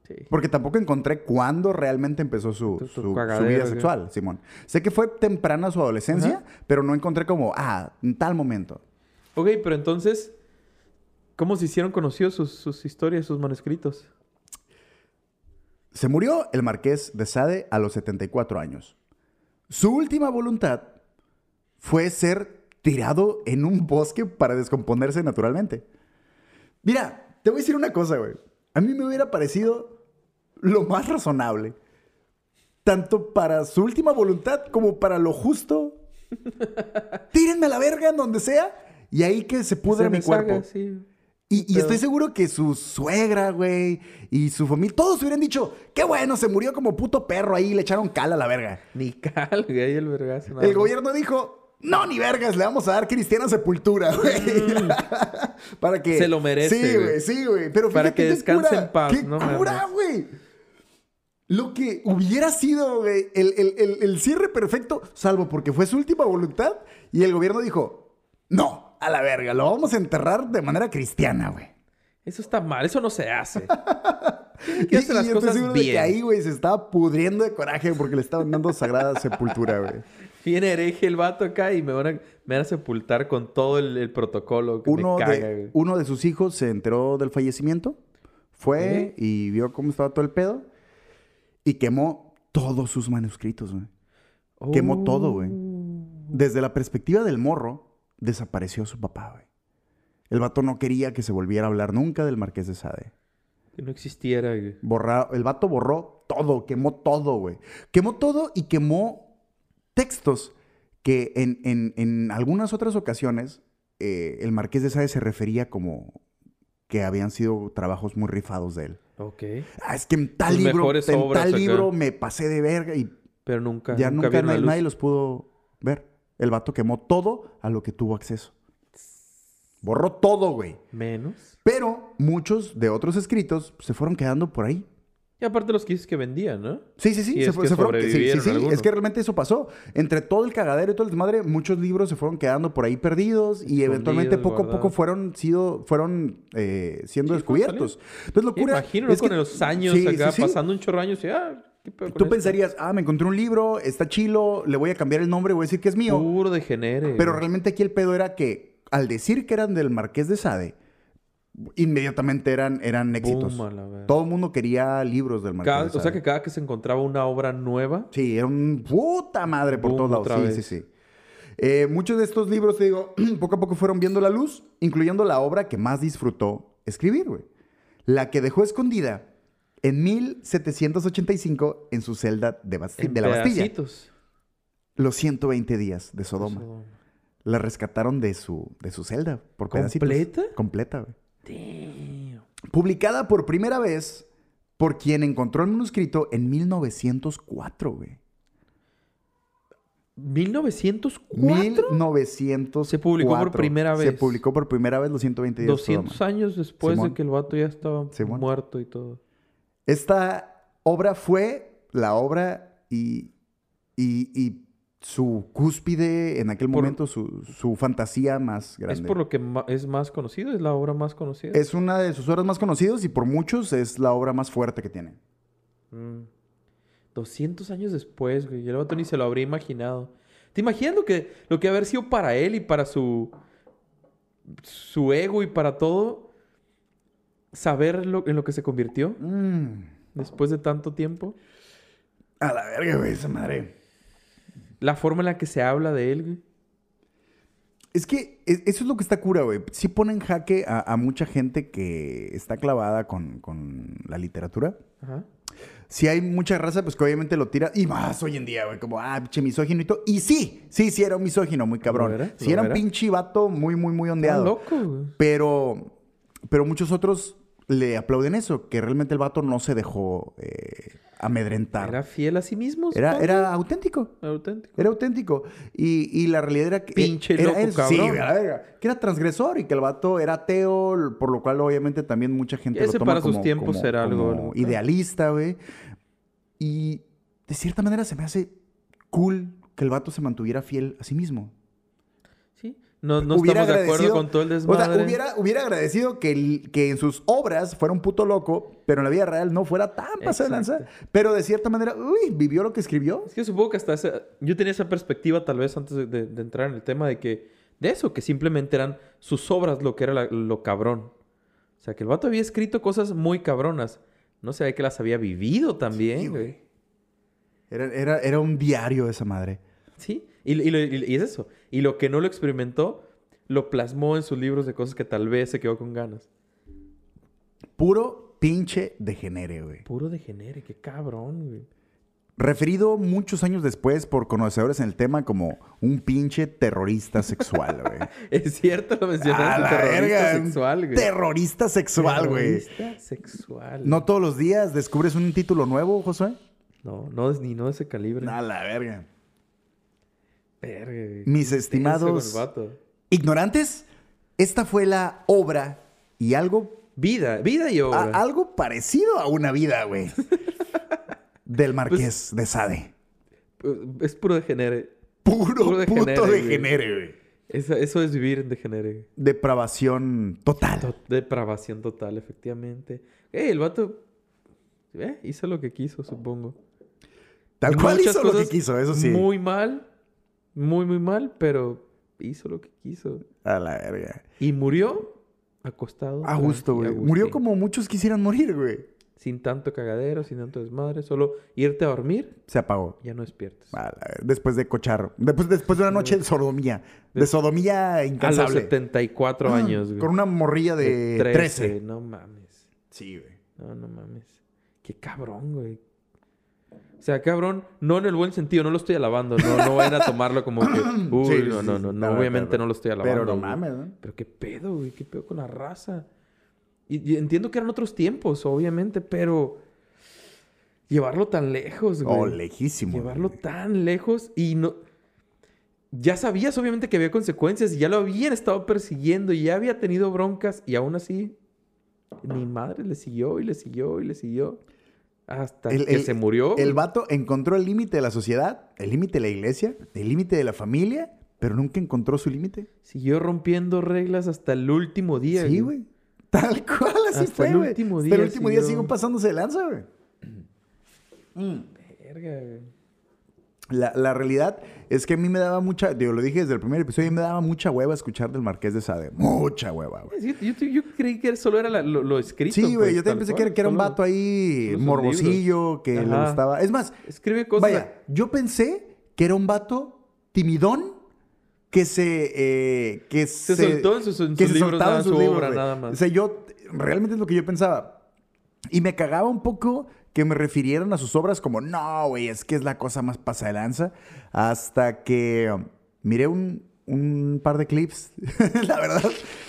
S2: Sí.
S1: Porque tampoco encontré cuándo realmente empezó su,
S2: Tu- tu
S1: su- vida sexual, Simón. Sé que fue temprana su adolescencia,
S2: Ajá.
S1: pero no encontré como, ah, en tal momento.
S2: Ok, pero entonces, ¿cómo se hicieron conocidos sus, sus historias, sus manuscritos?
S1: Se murió el marqués de Sade a los 74 años. Su última voluntad fue ser tirado en un bosque para descomponerse naturalmente. Mira, te voy a decir una cosa, güey. A mí me hubiera parecido lo más razonable. Tanto para su última voluntad como para lo justo. Tírenme a la verga en donde sea y ahí que se pudra
S2: Se
S1: mi cuerpo.
S2: sí.
S1: Y, estoy seguro que su suegra, güey, y su familia, todos hubieran dicho, qué bueno, se murió como puto perro ahí, le echaron cal a la verga.
S2: Ni cal, güey, el vergazo.
S1: El gobierno dijo, no, ni vergas, le vamos a dar cristiana sepultura, güey. Para que...
S2: Mm. Se lo merece,
S1: Sí,
S2: güey.
S1: sí, güey. Pero
S2: Para
S1: fíjate
S2: que descanse en paz,
S1: ¡Qué
S2: no
S1: cura, güey! Lo que hubiera sido, güey, el, el- el- el cierre perfecto, salvo porque fue su última voluntad, y el gobierno dijo, no, a la verga, lo vamos a enterrar de manera cristiana, güey.
S2: Eso está mal, eso no se hace.
S1: Y,
S2: que
S1: y
S2: cosas
S1: de ahí, güey, se estaba pudriendo de coraje porque le estaban dando sagrada sepultura, güey.
S2: Viene hereje el vato acá y me van a, me van a sepultar con todo el, el protocolo que
S1: Uno
S2: me caga,
S1: de, uno de sus hijos se enteró del fallecimiento, fue y vio cómo estaba todo el pedo y quemó todos sus manuscritos, güey. quemó todo, güey.
S2: Oh.
S1: Desde la perspectiva del morro, desapareció su papá, güey. El vato no quería que se volviera a hablar nunca del Marqués de Sade.
S2: Que no existiera, güey.
S1: Borra- el vato borró todo, quemó todo, güey. Quemó todo y quemó textos que en, en- en algunas otras ocasiones eh, el Marqués de Sade se refería como que habían sido trabajos muy rifados de él.
S2: Ok.
S1: Ah, es que en tal
S2: Sus
S1: libro, en tal
S2: acá.
S1: libro me pasé de verga y
S2: Pero nunca,
S1: ya nunca, nadie los pudo ver. El vato quemó todo a lo que tuvo acceso. Borró todo, güey.
S2: Menos.
S1: Pero muchos de otros escritos se fueron quedando por ahí.
S2: Y aparte los que dices que vendían, ¿no?
S1: Sí, sí, sí.
S2: Si
S1: se
S2: es
S1: fue-
S2: que
S1: se fueron- sí, sí. Es que realmente eso pasó. Entre todo el cagadero y todo el desmadre, muchos libros se fueron quedando por ahí perdidos y eventualmente poco a poco fueron, sido, fueron eh, siendo descubiertos. Entonces, locura.
S2: imagino, ¿no?
S1: es que-
S2: con los años acá, pasando un chorro de años y, ah, ¿qué pedo con
S1: Tú
S2: esto?
S1: pensarías, ah, me encontré un libro, está chilo, le voy a cambiar el nombre, voy a decir que es mío.
S2: Puro degenere.
S1: Pero realmente aquí el pedo era que al decir que eran del Marqués de Sade, inmediatamente eran, eran éxitos.
S2: Boom.
S1: Todo el mundo quería libros del Marqués
S2: Cada-
S1: de
S2: o sea que cada que se encontraba una obra nueva,
S1: Sí, era un puta madre por
S2: Boom,
S1: todos lados. Sí, sí, sí. Eh, muchos de estos libros, te digo, poco a poco fueron viendo la luz, incluyendo la obra que más disfrutó escribir, güey. La que dejó escondida en 1785 en su celda de, Basti-
S2: en
S1: de la Bastilla. Los 120 días de Sodoma.
S2: Sodoma.
S1: la rescataron de su, de su celda por pedacitos.
S2: ¿Completa?
S1: Completa, güey.
S2: Damn.
S1: Publicada por primera vez por quien encontró el manuscrito en 1904, güey.
S2: ¿1904?
S1: 1904.
S2: Se publicó por primera
S1: Se
S2: vez.
S1: publicó por primera vez los 120 días. de
S2: 200
S1: Sodoma.
S2: años después
S1: Simón.
S2: de que el vato ya estaba
S1: Simón.
S2: muerto y todo.
S1: Esta obra fue la obra y, y, y su cúspide en aquel
S2: Por-
S1: momento, su, su fantasía más grande.
S2: Es por lo que es más conocido, es la obra más conocida.
S1: Es una de sus obras más conocidas y por muchos es la obra más fuerte que tiene.
S2: Mm. 200 años después, güey. Y el vato ni se lo habría imaginado. ¿Te imaginas lo que, lo que haber sido para él y para su, su ego y para todo? Saber lo, en lo que se convirtió
S1: Mm.
S2: después de tanto tiempo.
S1: A la verga, güey, esa madre.
S2: La forma en la que se habla de él, güey.
S1: Es que es- eso es lo que está cura, güey. Sí pone en jaque a, a mucha gente que está clavada con, con la literatura.
S2: Ajá.
S1: Sí hay mucha raza, pues que obviamente lo tira. Y más hoy en día, güey. Como, ah, pinche misógino y todo. Y sí, sí, sí era un misógino, muy cabrón.
S2: ¿Lo era?
S1: Sí
S2: ¿Lo
S1: era un pinche vato muy, muy, muy ondeado.
S2: loco, güey.
S1: Pero, pero muchos otros le aplauden eso, que realmente el vato no se dejó eh, amedrentar.
S2: Era fiel a sí mismo.
S1: Era, era auténtico.
S2: auténtico.
S1: Era auténtico. Y, y la realidad era que.
S2: Pinche
S1: era
S2: loco, cabrón.
S1: Sí, verga. Que era transgresor y que el vato era ateo, por lo cual obviamente también mucha gente
S2: Ese
S1: lo toma
S2: para sus
S1: como-
S2: tiempos
S1: como-
S2: era algo-
S1: como
S2: algo-
S1: idealista, güey. Y de cierta manera se me hace cool que el vato se mantuviera fiel a sí mismo.
S2: Sí. No, no
S1: Hubiera
S2: estamos de acuerdo con todo el
S1: O
S2: desmadre.
S1: sea, hubiera, hubiera agradecido que, el- que en sus obras fuera un puto loco, pero en la vida real no fuera tan pasado de lanza. Pero de cierta manera, uy, vivió lo que escribió.
S2: Es que supongo que hasta esa... Yo tenía esa perspectiva tal vez antes de, de- de entrar en el tema de que... De eso, que simplemente eran sus obras lo que era la- lo cabrón. O sea, que el vato había escrito cosas muy cabronas. No sabía que las había vivido también,
S1: Sí,
S2: güey.
S1: Era, era, era un diario esa madre.
S2: Sí. Y, y lo- y- y es eso. Y lo que no lo experimentó, lo plasmó en sus libros de cosas que tal vez se quedó con ganas.
S1: Puro pinche degenere, güey.
S2: Puro degenere, qué cabrón, güey.
S1: Referido muchos años después por conocedores en el tema como un pinche terrorista sexual, güey.
S2: Es cierto, lo
S1: A
S2: mencionaste.
S1: la
S2: terrorista
S1: verga,
S2: sexual, güey.
S1: Terrorista sexual, güey.
S2: Terrorista sexual.
S1: ¿No todos los días descubres un título nuevo, Josué?
S2: No, no es ni no de ese calibre.
S1: A la verga. Mis estimados ignorantes, esta fue la obra y algo,
S2: Vida, vida y
S1: a-
S2: obra.
S1: algo parecido a una vida, güey. del Marqués de Sade.
S2: Es puro degenere.
S1: Puro,
S2: Puro
S1: puto
S2: degenere, güey.
S1: degenere, güey.
S2: Eso, eso es vivir en degenere.
S1: Depravación total.
S2: To- Depravación total, efectivamente. El vato eh, hizo lo que quiso, supongo.
S1: Tal cual
S2: Muchas
S1: hizo lo que quiso, eso sí.
S2: Muy mal. Muy, muy mal, pero hizo lo que quiso.
S1: A la verga.
S2: Y murió acostado.
S1: A gusto, güey. Murió como muchos quisieran morir, güey.
S2: Sin tanto cagadero, sin tanto desmadre. Solo irte a dormir,
S1: Se apagó.
S2: ya no despiertes.
S1: A la- Después de cocharro. Después, después de una noche de sodomía. De sodomía
S2: A los
S1: incansable.
S2: 74
S1: Ah,
S2: años, güey.
S1: Con una morrilla de, 13.
S2: No mames.
S1: Sí, güey.
S2: No, no mames. Qué cabrón, güey. O sea, cabrón, no en el buen sentido, no lo estoy alabando. No, no vayan a tomarlo como que. Uy,
S1: Sí,
S2: no,
S1: sí,
S2: no, no, no.
S1: Pero-
S2: Obviamente
S1: pero-
S2: no lo estoy alabando.
S1: Pero no mames, ¿no?
S2: Pero qué pedo, güey. Qué pedo con la raza. Y, y entiendo que eran otros tiempos, obviamente, pero. Llevarlo tan lejos, güey.
S1: Oh, lejísimo.
S2: Llevarlo
S1: güey.
S2: tan lejos y no. Ya sabías, obviamente, que había consecuencias y ya lo habían estado persiguiendo y ya había tenido broncas y aún así. Mi madre le siguió y le siguió y le siguió. Hasta
S1: El-
S2: que
S1: el-
S2: se murió.
S1: El vato encontró el límite de la sociedad, el límite de la iglesia, el límite de la familia, pero nunca encontró su límite.
S2: Siguió rompiendo reglas hasta el último día.
S1: Sí, güey. Tal cual, así
S2: Hasta
S1: fue,
S2: el
S1: güey.
S2: último
S1: Hasta
S2: día
S1: el último día
S2: siguió.
S1: sigo pasándose de lanza, güey.
S2: Verga, güey.
S1: La, la realidad es que a mí me daba mucha, digo, lo dije desde el primer episodio, me daba mucha hueva escuchar del Marqués de Sade. Mucha hueva, güey.
S2: Sí, Yo, yo creí que solo era la- lo, lo escrito.
S1: Sí, güey,
S2: pues,
S1: yo también pensé que
S2: cual,
S1: era, que era un vato ahí morbosillo, que le
S2: Ajá.
S1: gustaba. Es más,
S2: Escribe cosas.
S1: vaya, yo pensé que era un vato timidón que se... eh, que
S2: Se soltó en sus- en
S1: que
S2: sus
S1: se
S2: libros, nada,
S1: en sus
S2: su
S1: libros,
S2: obra, nada más.
S1: O sea, yo... Realmente es lo que yo pensaba. Y me cagaba un poco que me refirieran a sus obras como, no, güey, es que es la cosa más pasada de lanza. Hasta que miré un, un par de clips, la verdad.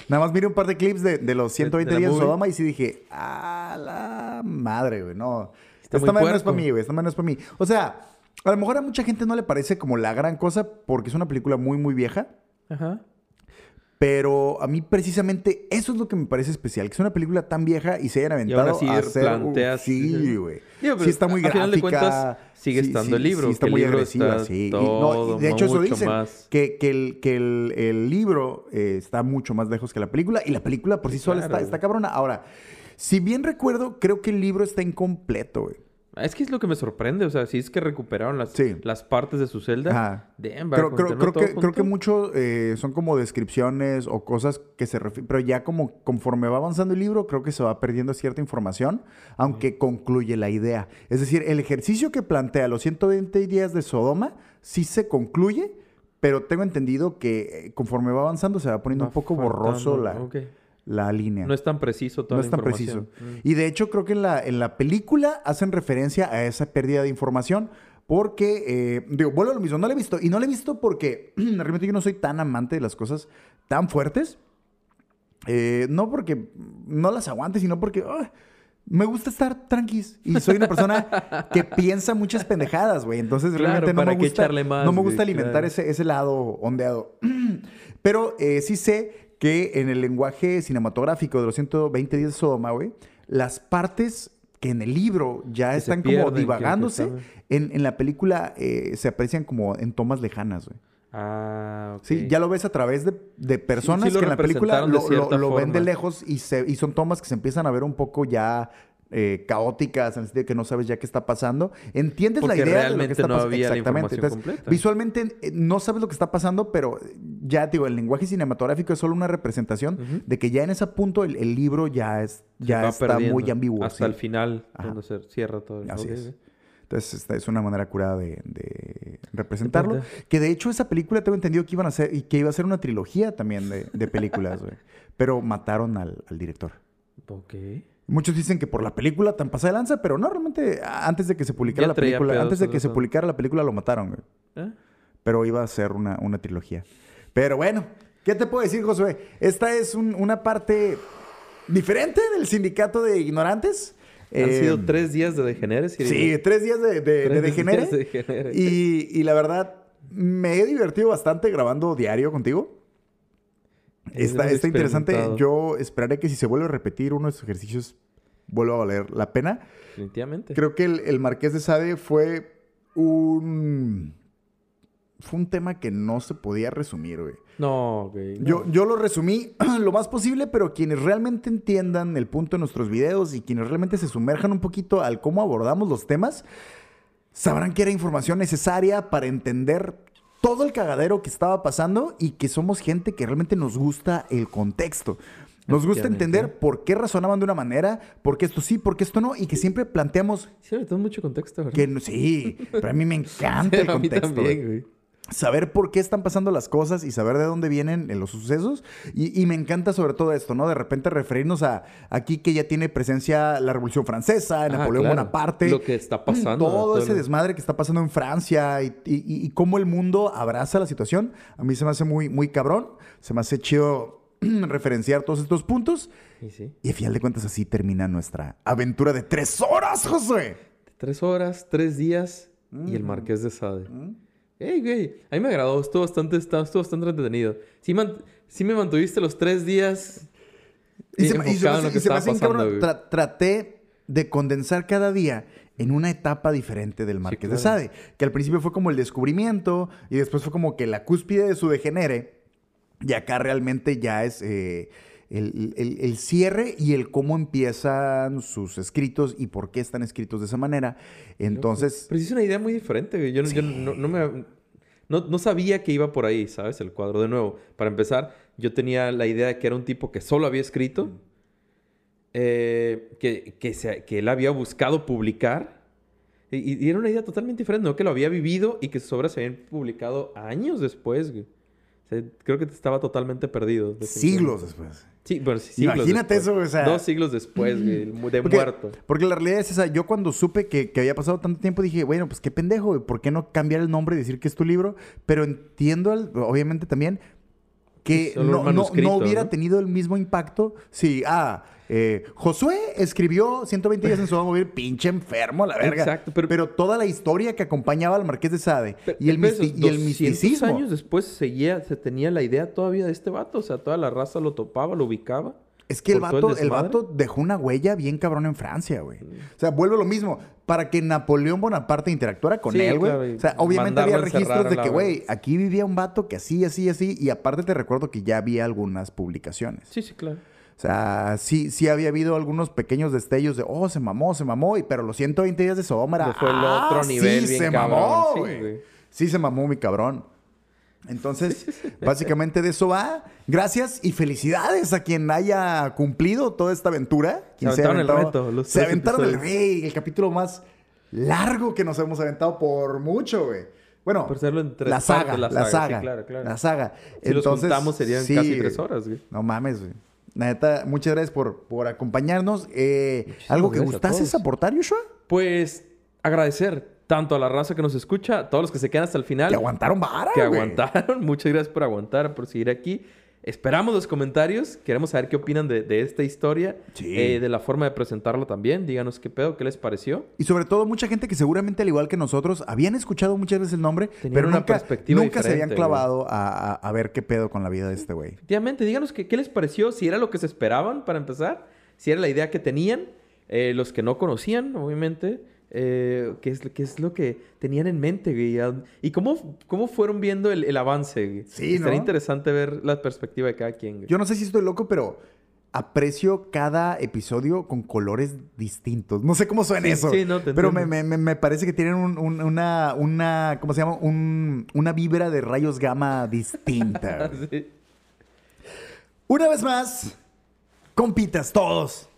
S1: Nada más miré un par de clips de, de los 120
S2: de
S1: días de. Sodoma y sí dije, ah, la madre, güey, no.
S2: Está
S1: esta madre no es para mí, güey, esta madre no es para mí. O sea, a lo mejor a mucha gente no le parece como la gran cosa porque es una película muy, muy vieja.
S2: Ajá.
S1: Pero a mí precisamente eso es lo que me parece especial, que es una película tan vieja y se hayan
S2: Y ahora
S1: aventado
S2: sí
S1: a hacer...
S2: planteas-
S1: sí, güey. Sí está muy
S2: a final de
S1: gráfica.
S2: cuentas, sigue estando
S1: sí,
S2: el libro,
S1: Sí está muy
S2: libro
S1: agresiva,
S2: está
S1: sí. Y,
S2: todo
S1: no, y de hecho eso dicen,
S2: más.
S1: que, que, el, que el, el libro eh, está mucho más lejos que la película y la película por sí, sola
S2: claro,
S1: está, está cabrona. Ahora, si bien recuerdo, creo que el libro está incompleto, güey.
S2: Es que es lo que me sorprende. O sea, si es que recuperaron las,
S1: Sí.
S2: las partes de su celda.
S1: Ajá.
S2: Damn,
S1: Creo, creo, creo que, creo que mucho eh, son como descripciones o cosas que se refieren, pero ya como conforme va avanzando el libro, creo que se va perdiendo cierta información, aunque concluye la idea. Es decir, el ejercicio que plantea los 120 días de Sodoma sí se concluye, pero tengo entendido que eh, conforme va avanzando se va poniendo
S2: Va
S1: un poco
S2: faltando,
S1: borroso la. La línea.
S2: No es tan preciso toda
S1: No
S2: la
S1: es tan preciso.
S2: información. Mm.
S1: Y de hecho creo que en la, en la película hacen referencia a esa pérdida de información porque, eh, digo, vuelvo a lo mismo, no la he visto. Y no la he visto porque realmente yo no soy tan amante de las cosas tan fuertes. Eh, no porque no las aguante, sino porque ah, me gusta estar tranquis. Y soy una persona que piensa muchas pendejadas, güey. Entonces
S2: Claro,
S1: realmente no
S2: ¿para
S1: me gusta,
S2: echarle más,
S1: no me
S2: güey?
S1: gusta alimentar
S2: Claro.
S1: ese, ese lado ondeado. Pero eh, sí sé que en el lenguaje cinematográfico de los 120 días de Sodoma, güey, las partes que en el libro ya
S2: Que
S1: están
S2: pierden,
S1: como divagándose, en, en la película eh, se aprecian como en tomas lejanas, güey.
S2: Ah, ok.
S1: Sí, ya lo ves a través de, de personas
S2: sí
S1: que en la película lo, lo- lo ven de lejos y, se, y son tomas que se empiezan a ver un poco ya eh, caóticas, en el sentido de que no sabes ya qué está pasando. Entiendes
S2: Porque
S1: la idea de lo que está
S2: no
S1: pasando.
S2: había la
S1: Exactamente.
S2: información
S1: Entonces,
S2: completa.
S1: visualmente eh, no sabes lo que está pasando, pero ya digo, el lenguaje cinematográfico es solo una representación de que ya en ese punto el, el libro ya es ya está
S2: perdiendo
S1: muy ambiguo.
S2: Hasta
S1: sí.
S2: el final,
S1: Ajá.
S2: cuando se cierra todo.
S1: Así es.
S2: ok.
S1: Entonces, esta es una manera curada de, de representarlo. Que de hecho esa película tengo entendido que iban a hacer y que iba a ser una trilogía también de, de películas, güey. Pero mataron al, al director.
S2: Ok.
S1: Muchos dicen que por la película tan pasada de lanza, pero no, realmente antes de que se publicara
S2: Ya
S1: la película, antes de que se publicara la película lo mataron, güey.
S2: ¿Eh?
S1: Pero iba a ser una, una trilogía. Pero bueno, ¿qué te puedo decir, Josué? Esta es un- una parte diferente del sindicato de ignorantes.
S2: Han
S1: Eh,
S2: sido tres días de degeneres.
S1: Sí, tres días de, de, de
S2: Tres
S1: degenere.
S2: días de degenere.
S1: Y, y la verdad, me he divertido bastante grabando diario contigo. Está, está interesante. Yo esperaré que si se vuelve a repetir uno de estos ejercicios, vuelva a valer la pena.
S2: Definitivamente.
S1: Creo que el, el Marqués de Sade fue un... Fue un tema que no se podía resumir, güey.
S2: No, güey. no.
S1: Yo, yo lo resumí lo más posible, pero quienes realmente entiendan el punto de nuestros videos y quienes realmente se sumerjan un poquito al cómo abordamos los temas, sabrán que era información necesaria para entender todo el cagadero que estaba pasando y que somos gente que realmente nos gusta el contexto. Nos gusta entender por qué razonaban de una manera, por qué esto sí, por qué esto no, y que siempre planteamos
S2: Sí, le tengo mucho contexto, ¿verdad?
S1: que sí, pero a mí me encanta el
S2: a mí
S1: contexto.
S2: también,
S1: güey. Saber por qué están pasando las cosas y saber de dónde vienen eh, los sucesos. Y, y me encanta sobre todo esto, ¿no? De repente referirnos a aquí que ya tiene presencia la Revolución Francesa,
S2: Ah,
S1: Napoleón
S2: claro.
S1: Bonaparte.
S2: Lo que está pasando.
S1: Todo ese desmadre que está pasando en Francia y, y- y cómo el mundo abraza la situación. A mí se me hace muy, muy cabrón. Se me hace chido referenciar todos estos puntos.
S2: Sí, sí.
S1: Y a final de cuentas así termina nuestra aventura de tres horas, José.
S2: Tres horas, tres días y el
S1: Mm.
S2: Marqués de Sade. Ey, güey. A mí me agradó. Estuvo bastante, estuvo bastante entretenido. Sí, man- sí me mantuviste los tres días
S1: Y se, y
S2: en lo que
S1: y se me hace cabrón. Tra- traté de condensar cada día en una etapa diferente del Marqués de
S2: claro.
S1: Sade. Que al principio fue como el descubrimiento y después fue como que la cúspide de su degenere. Y acá realmente ya es eh, el, el- el cierre y el cómo empiezan sus escritos y por qué están escritos de esa manera. Entonces,
S2: Pero sí es una idea muy diferente. Yo, no- yo no, no me... No, no sabía que iba por ahí, ¿sabes? El cuadro. De nuevo, para empezar, yo tenía la idea de que era un tipo que solo había escrito, eh, que, que, se- que él había buscado publicar. Y, y era una idea totalmente diferente, ¿no? Que lo había vivido y que sus obras se habían publicado años después, güey. O sea, creo que estaba totalmente perdido.
S1: Siglos después.
S2: Sí, pero sí,
S1: Imagínate
S2: después.
S1: eso, o sea-
S2: Dos siglos después, güey, de
S1: Porque,
S2: muerto.
S1: porque la realidad es esa. Yo cuando supe que, que había pasado tanto tiempo dije, bueno, pues qué pendejo, güey, ¿por qué no cambiar el nombre y decir que es tu libro? Pero entiendo, al- obviamente también, que no, no- no hubiera
S2: ¿no?
S1: tenido el mismo impacto si, ah, eh, Josué escribió 120 días en y Gomorra, pinche enfermo, la verga.
S2: Exacto,
S1: pero,
S2: pero-
S1: toda la historia que acompañaba al Marqués de Sade
S2: Pero
S1: y el, misti- y el
S2: 200
S1: misticismo.
S2: años después seguía, se tenía la idea todavía de este vato. O sea, toda la raza lo topaba, lo ubicaba.
S1: Es que el vato,
S2: el
S1: vato dejó una huella bien cabrón en Francia, güey. O sea, vuelve lo mismo. Para que Napoleón Bonaparte interactuara con
S2: Sí,
S1: él, güey.
S2: claro,
S1: o sea, obviamente había registros de que, güey, aquí vivía un vato que así, así, así. Y aparte te recuerdo que ya había algunas publicaciones.
S2: Sí, sí, claro.
S1: O sea, sí, sí había habido algunos pequeños destellos de, oh, se mamó, se mamó. Y, pero los 120 días de Sodoma era,
S2: fue el
S1: "Ah,
S2: otro nivel
S1: sí,
S2: bien
S1: se
S2: cabrón".
S1: mamó,
S2: Sí,
S1: güey.
S2: güey.
S1: Sí, se mamó mi cabrón. Entonces, básicamente de eso va. Gracias y felicidades a quien haya cumplido toda esta aventura.
S2: Se
S1: Quien
S2: aventaron el
S1: aventado-
S2: reto,
S1: se aventaron el rey, el capítulo más largo que nos hemos aventado por mucho, güey. Bueno,
S2: Por hacerlo en tres
S1: la saga,
S2: partes,
S1: la
S2: la
S1: saga,
S2: saga, sí, claro, claro.
S1: la saga.
S2: Si los juntamos serían
S1: sí,
S2: casi tres horas, güey.
S1: No mames, güey. Neta, muchas gracias por, por acompañarnos. Eh, ¿Algo que gustases aportar, Joshua?
S2: Pues agradecer tanto a la raza que nos escucha, a todos los que se quedan hasta el final.
S1: Que aguantaron vara,
S2: que
S1: güey.
S2: aguantaron. Muchas gracias por aguantar, por seguir aquí. Esperamos los comentarios. Queremos saber qué opinan de, de esta historia.
S1: Sí.
S2: eh, de la forma de presentarlo también. Díganos qué pedo, qué les pareció.
S1: Y sobre todo mucha gente que seguramente al igual que nosotros habían escuchado muchas veces el nombre,
S2: Tenían
S1: pero
S2: una
S1: nunca,
S2: perspectiva
S1: nunca se habían clavado a, a- a ver qué pedo con la vida de este güey.
S2: Efectivamente, díganos qué, qué les pareció, si era lo que se esperaban para empezar, si era la idea que tenían, eh, los que no conocían, obviamente, eh, qué, es, qué es lo que tenían en mente, güey, y cómo, cómo fueron viendo el, el avance. güey.
S1: Sí,
S2: Estaría
S1: ¿no?
S2: interesante ver la perspectiva de cada quien. güey.
S1: Yo no sé si estoy loco, pero aprecio cada episodio con colores distintos. No sé cómo suena
S2: Sí,
S1: eso.
S2: sí, no, te
S1: pero me, me- me- parece que tienen un- un- una, una, ¿cómo se llama? Un- una vibra de rayos gamma distinta.
S2: Sí.
S1: Una vez más, compitas todos.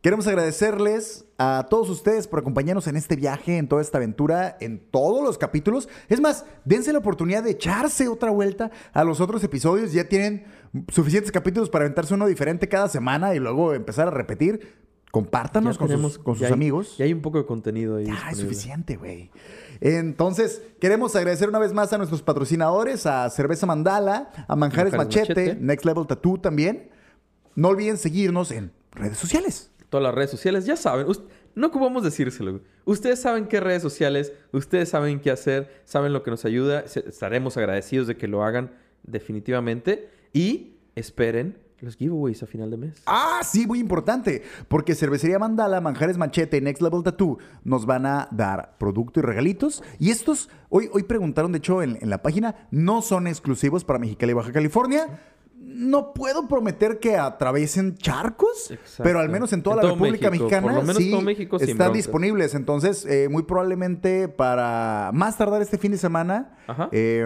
S1: Queremos agradecerles a todos ustedes por acompañarnos en este viaje, en toda esta aventura, en todos los capítulos. Es más, dense la oportunidad de echarse otra vuelta a los otros episodios. Ya tienen suficientes capítulos para aventarse uno diferente cada semana y luego empezar a repetir. Compártanos con sus, con sus
S2: ya hay-
S1: amigos.
S2: Ya hay un poco de contenido ahí.
S1: Ya, es suficiente, güey. Entonces, queremos agradecer una vez más a nuestros patrocinadores, a Cerveza Mandala, a Manjares,
S2: Manjares
S1: Machete,
S2: Machete.
S1: Next Level Tattoo también. No olviden seguirnos en redes sociales.
S2: Todas las redes sociales, ya saben. no ocupamos decírselo. Ustedes saben qué redes sociales, ustedes saben qué hacer, saben lo que nos ayuda. Estaremos agradecidos de que lo hagan definitivamente. Y esperen los giveaways a final de mes.
S1: Ah, sí, muy importante. Porque Cervecería Mandala, Manjares Machete y Next Level Tattoo nos van a dar producto y regalitos. Y estos, hoy, hoy preguntaron, de hecho, en, en la página, no son exclusivos para Mexicali y Baja California. No puedo prometer que atraviesen charcos,
S2: Exacto.
S1: pero al menos en toda
S2: En
S1: la República
S2: México,
S1: Mexicana
S2: por lo menos
S1: sí
S2: todo México sin
S1: están disponibles. Entonces, eh, muy probablemente para más tardar este fin de semana,
S2: Ajá.
S1: eh,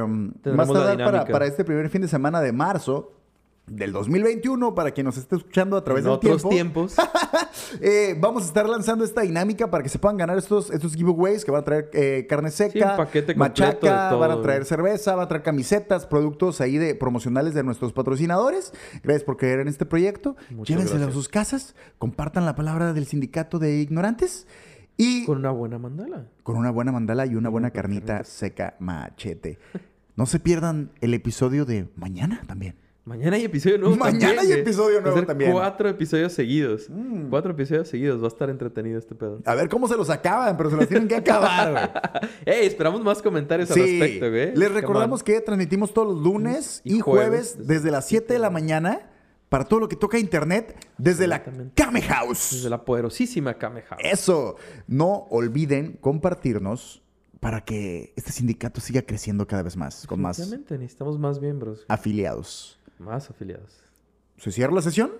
S1: más tardar para este primer fin de semana de marzo del 2021, para quien nos esté escuchando a través del
S2: otros
S1: tiempo.
S2: tiempos.
S1: Eh, vamos a estar lanzando esta dinámica para que se puedan ganar estos, estos giveaways que van a traer eh, carne seca,
S2: completo
S1: machaca,
S2: de
S1: van a traer cerveza, van a traer camisetas, productos ahí de promocionales de nuestros patrocinadores. Gracias por creer en este proyecto. Llévenselo a sus casas, compartan la palabra del sindicato de ignorantes y
S2: con una buena mandala.
S1: con una buena mandala y una buena carnita seca machete. No se pierdan el episodio de mañana también.
S2: Mañana hay episodio nuevo.
S1: Mañana
S2: también,
S1: hay episodio nuevo también. Mm.
S2: Cuatro episodios seguidos. Cuatro episodios seguidos. Va a estar entretenido este pedo.
S1: A ver cómo se los acaban, pero se los tienen que acabar, güey.
S2: Ey, esperamos más comentarios al respecto, güey.
S1: les recordamos que transmitimos todos los lunes y,
S2: Y
S1: jueves,
S2: jueves,
S1: desde las 7 de la mañana para todo lo que toca internet desde la. Kame House.
S2: Desde la poderosísima Kamehameha.
S1: Eso. No olviden compartirnos para que este sindicato siga creciendo cada vez más, con más
S2: necesitamos más miembros.
S1: afiliados.
S2: Más afiliados.
S1: ¿Se cierra la sesión?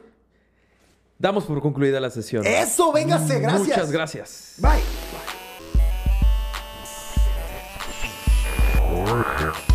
S2: Damos por concluida la sesión.
S1: Eso, véngase, mm, gracias.
S2: Muchas gracias. Bye.
S1: Bye.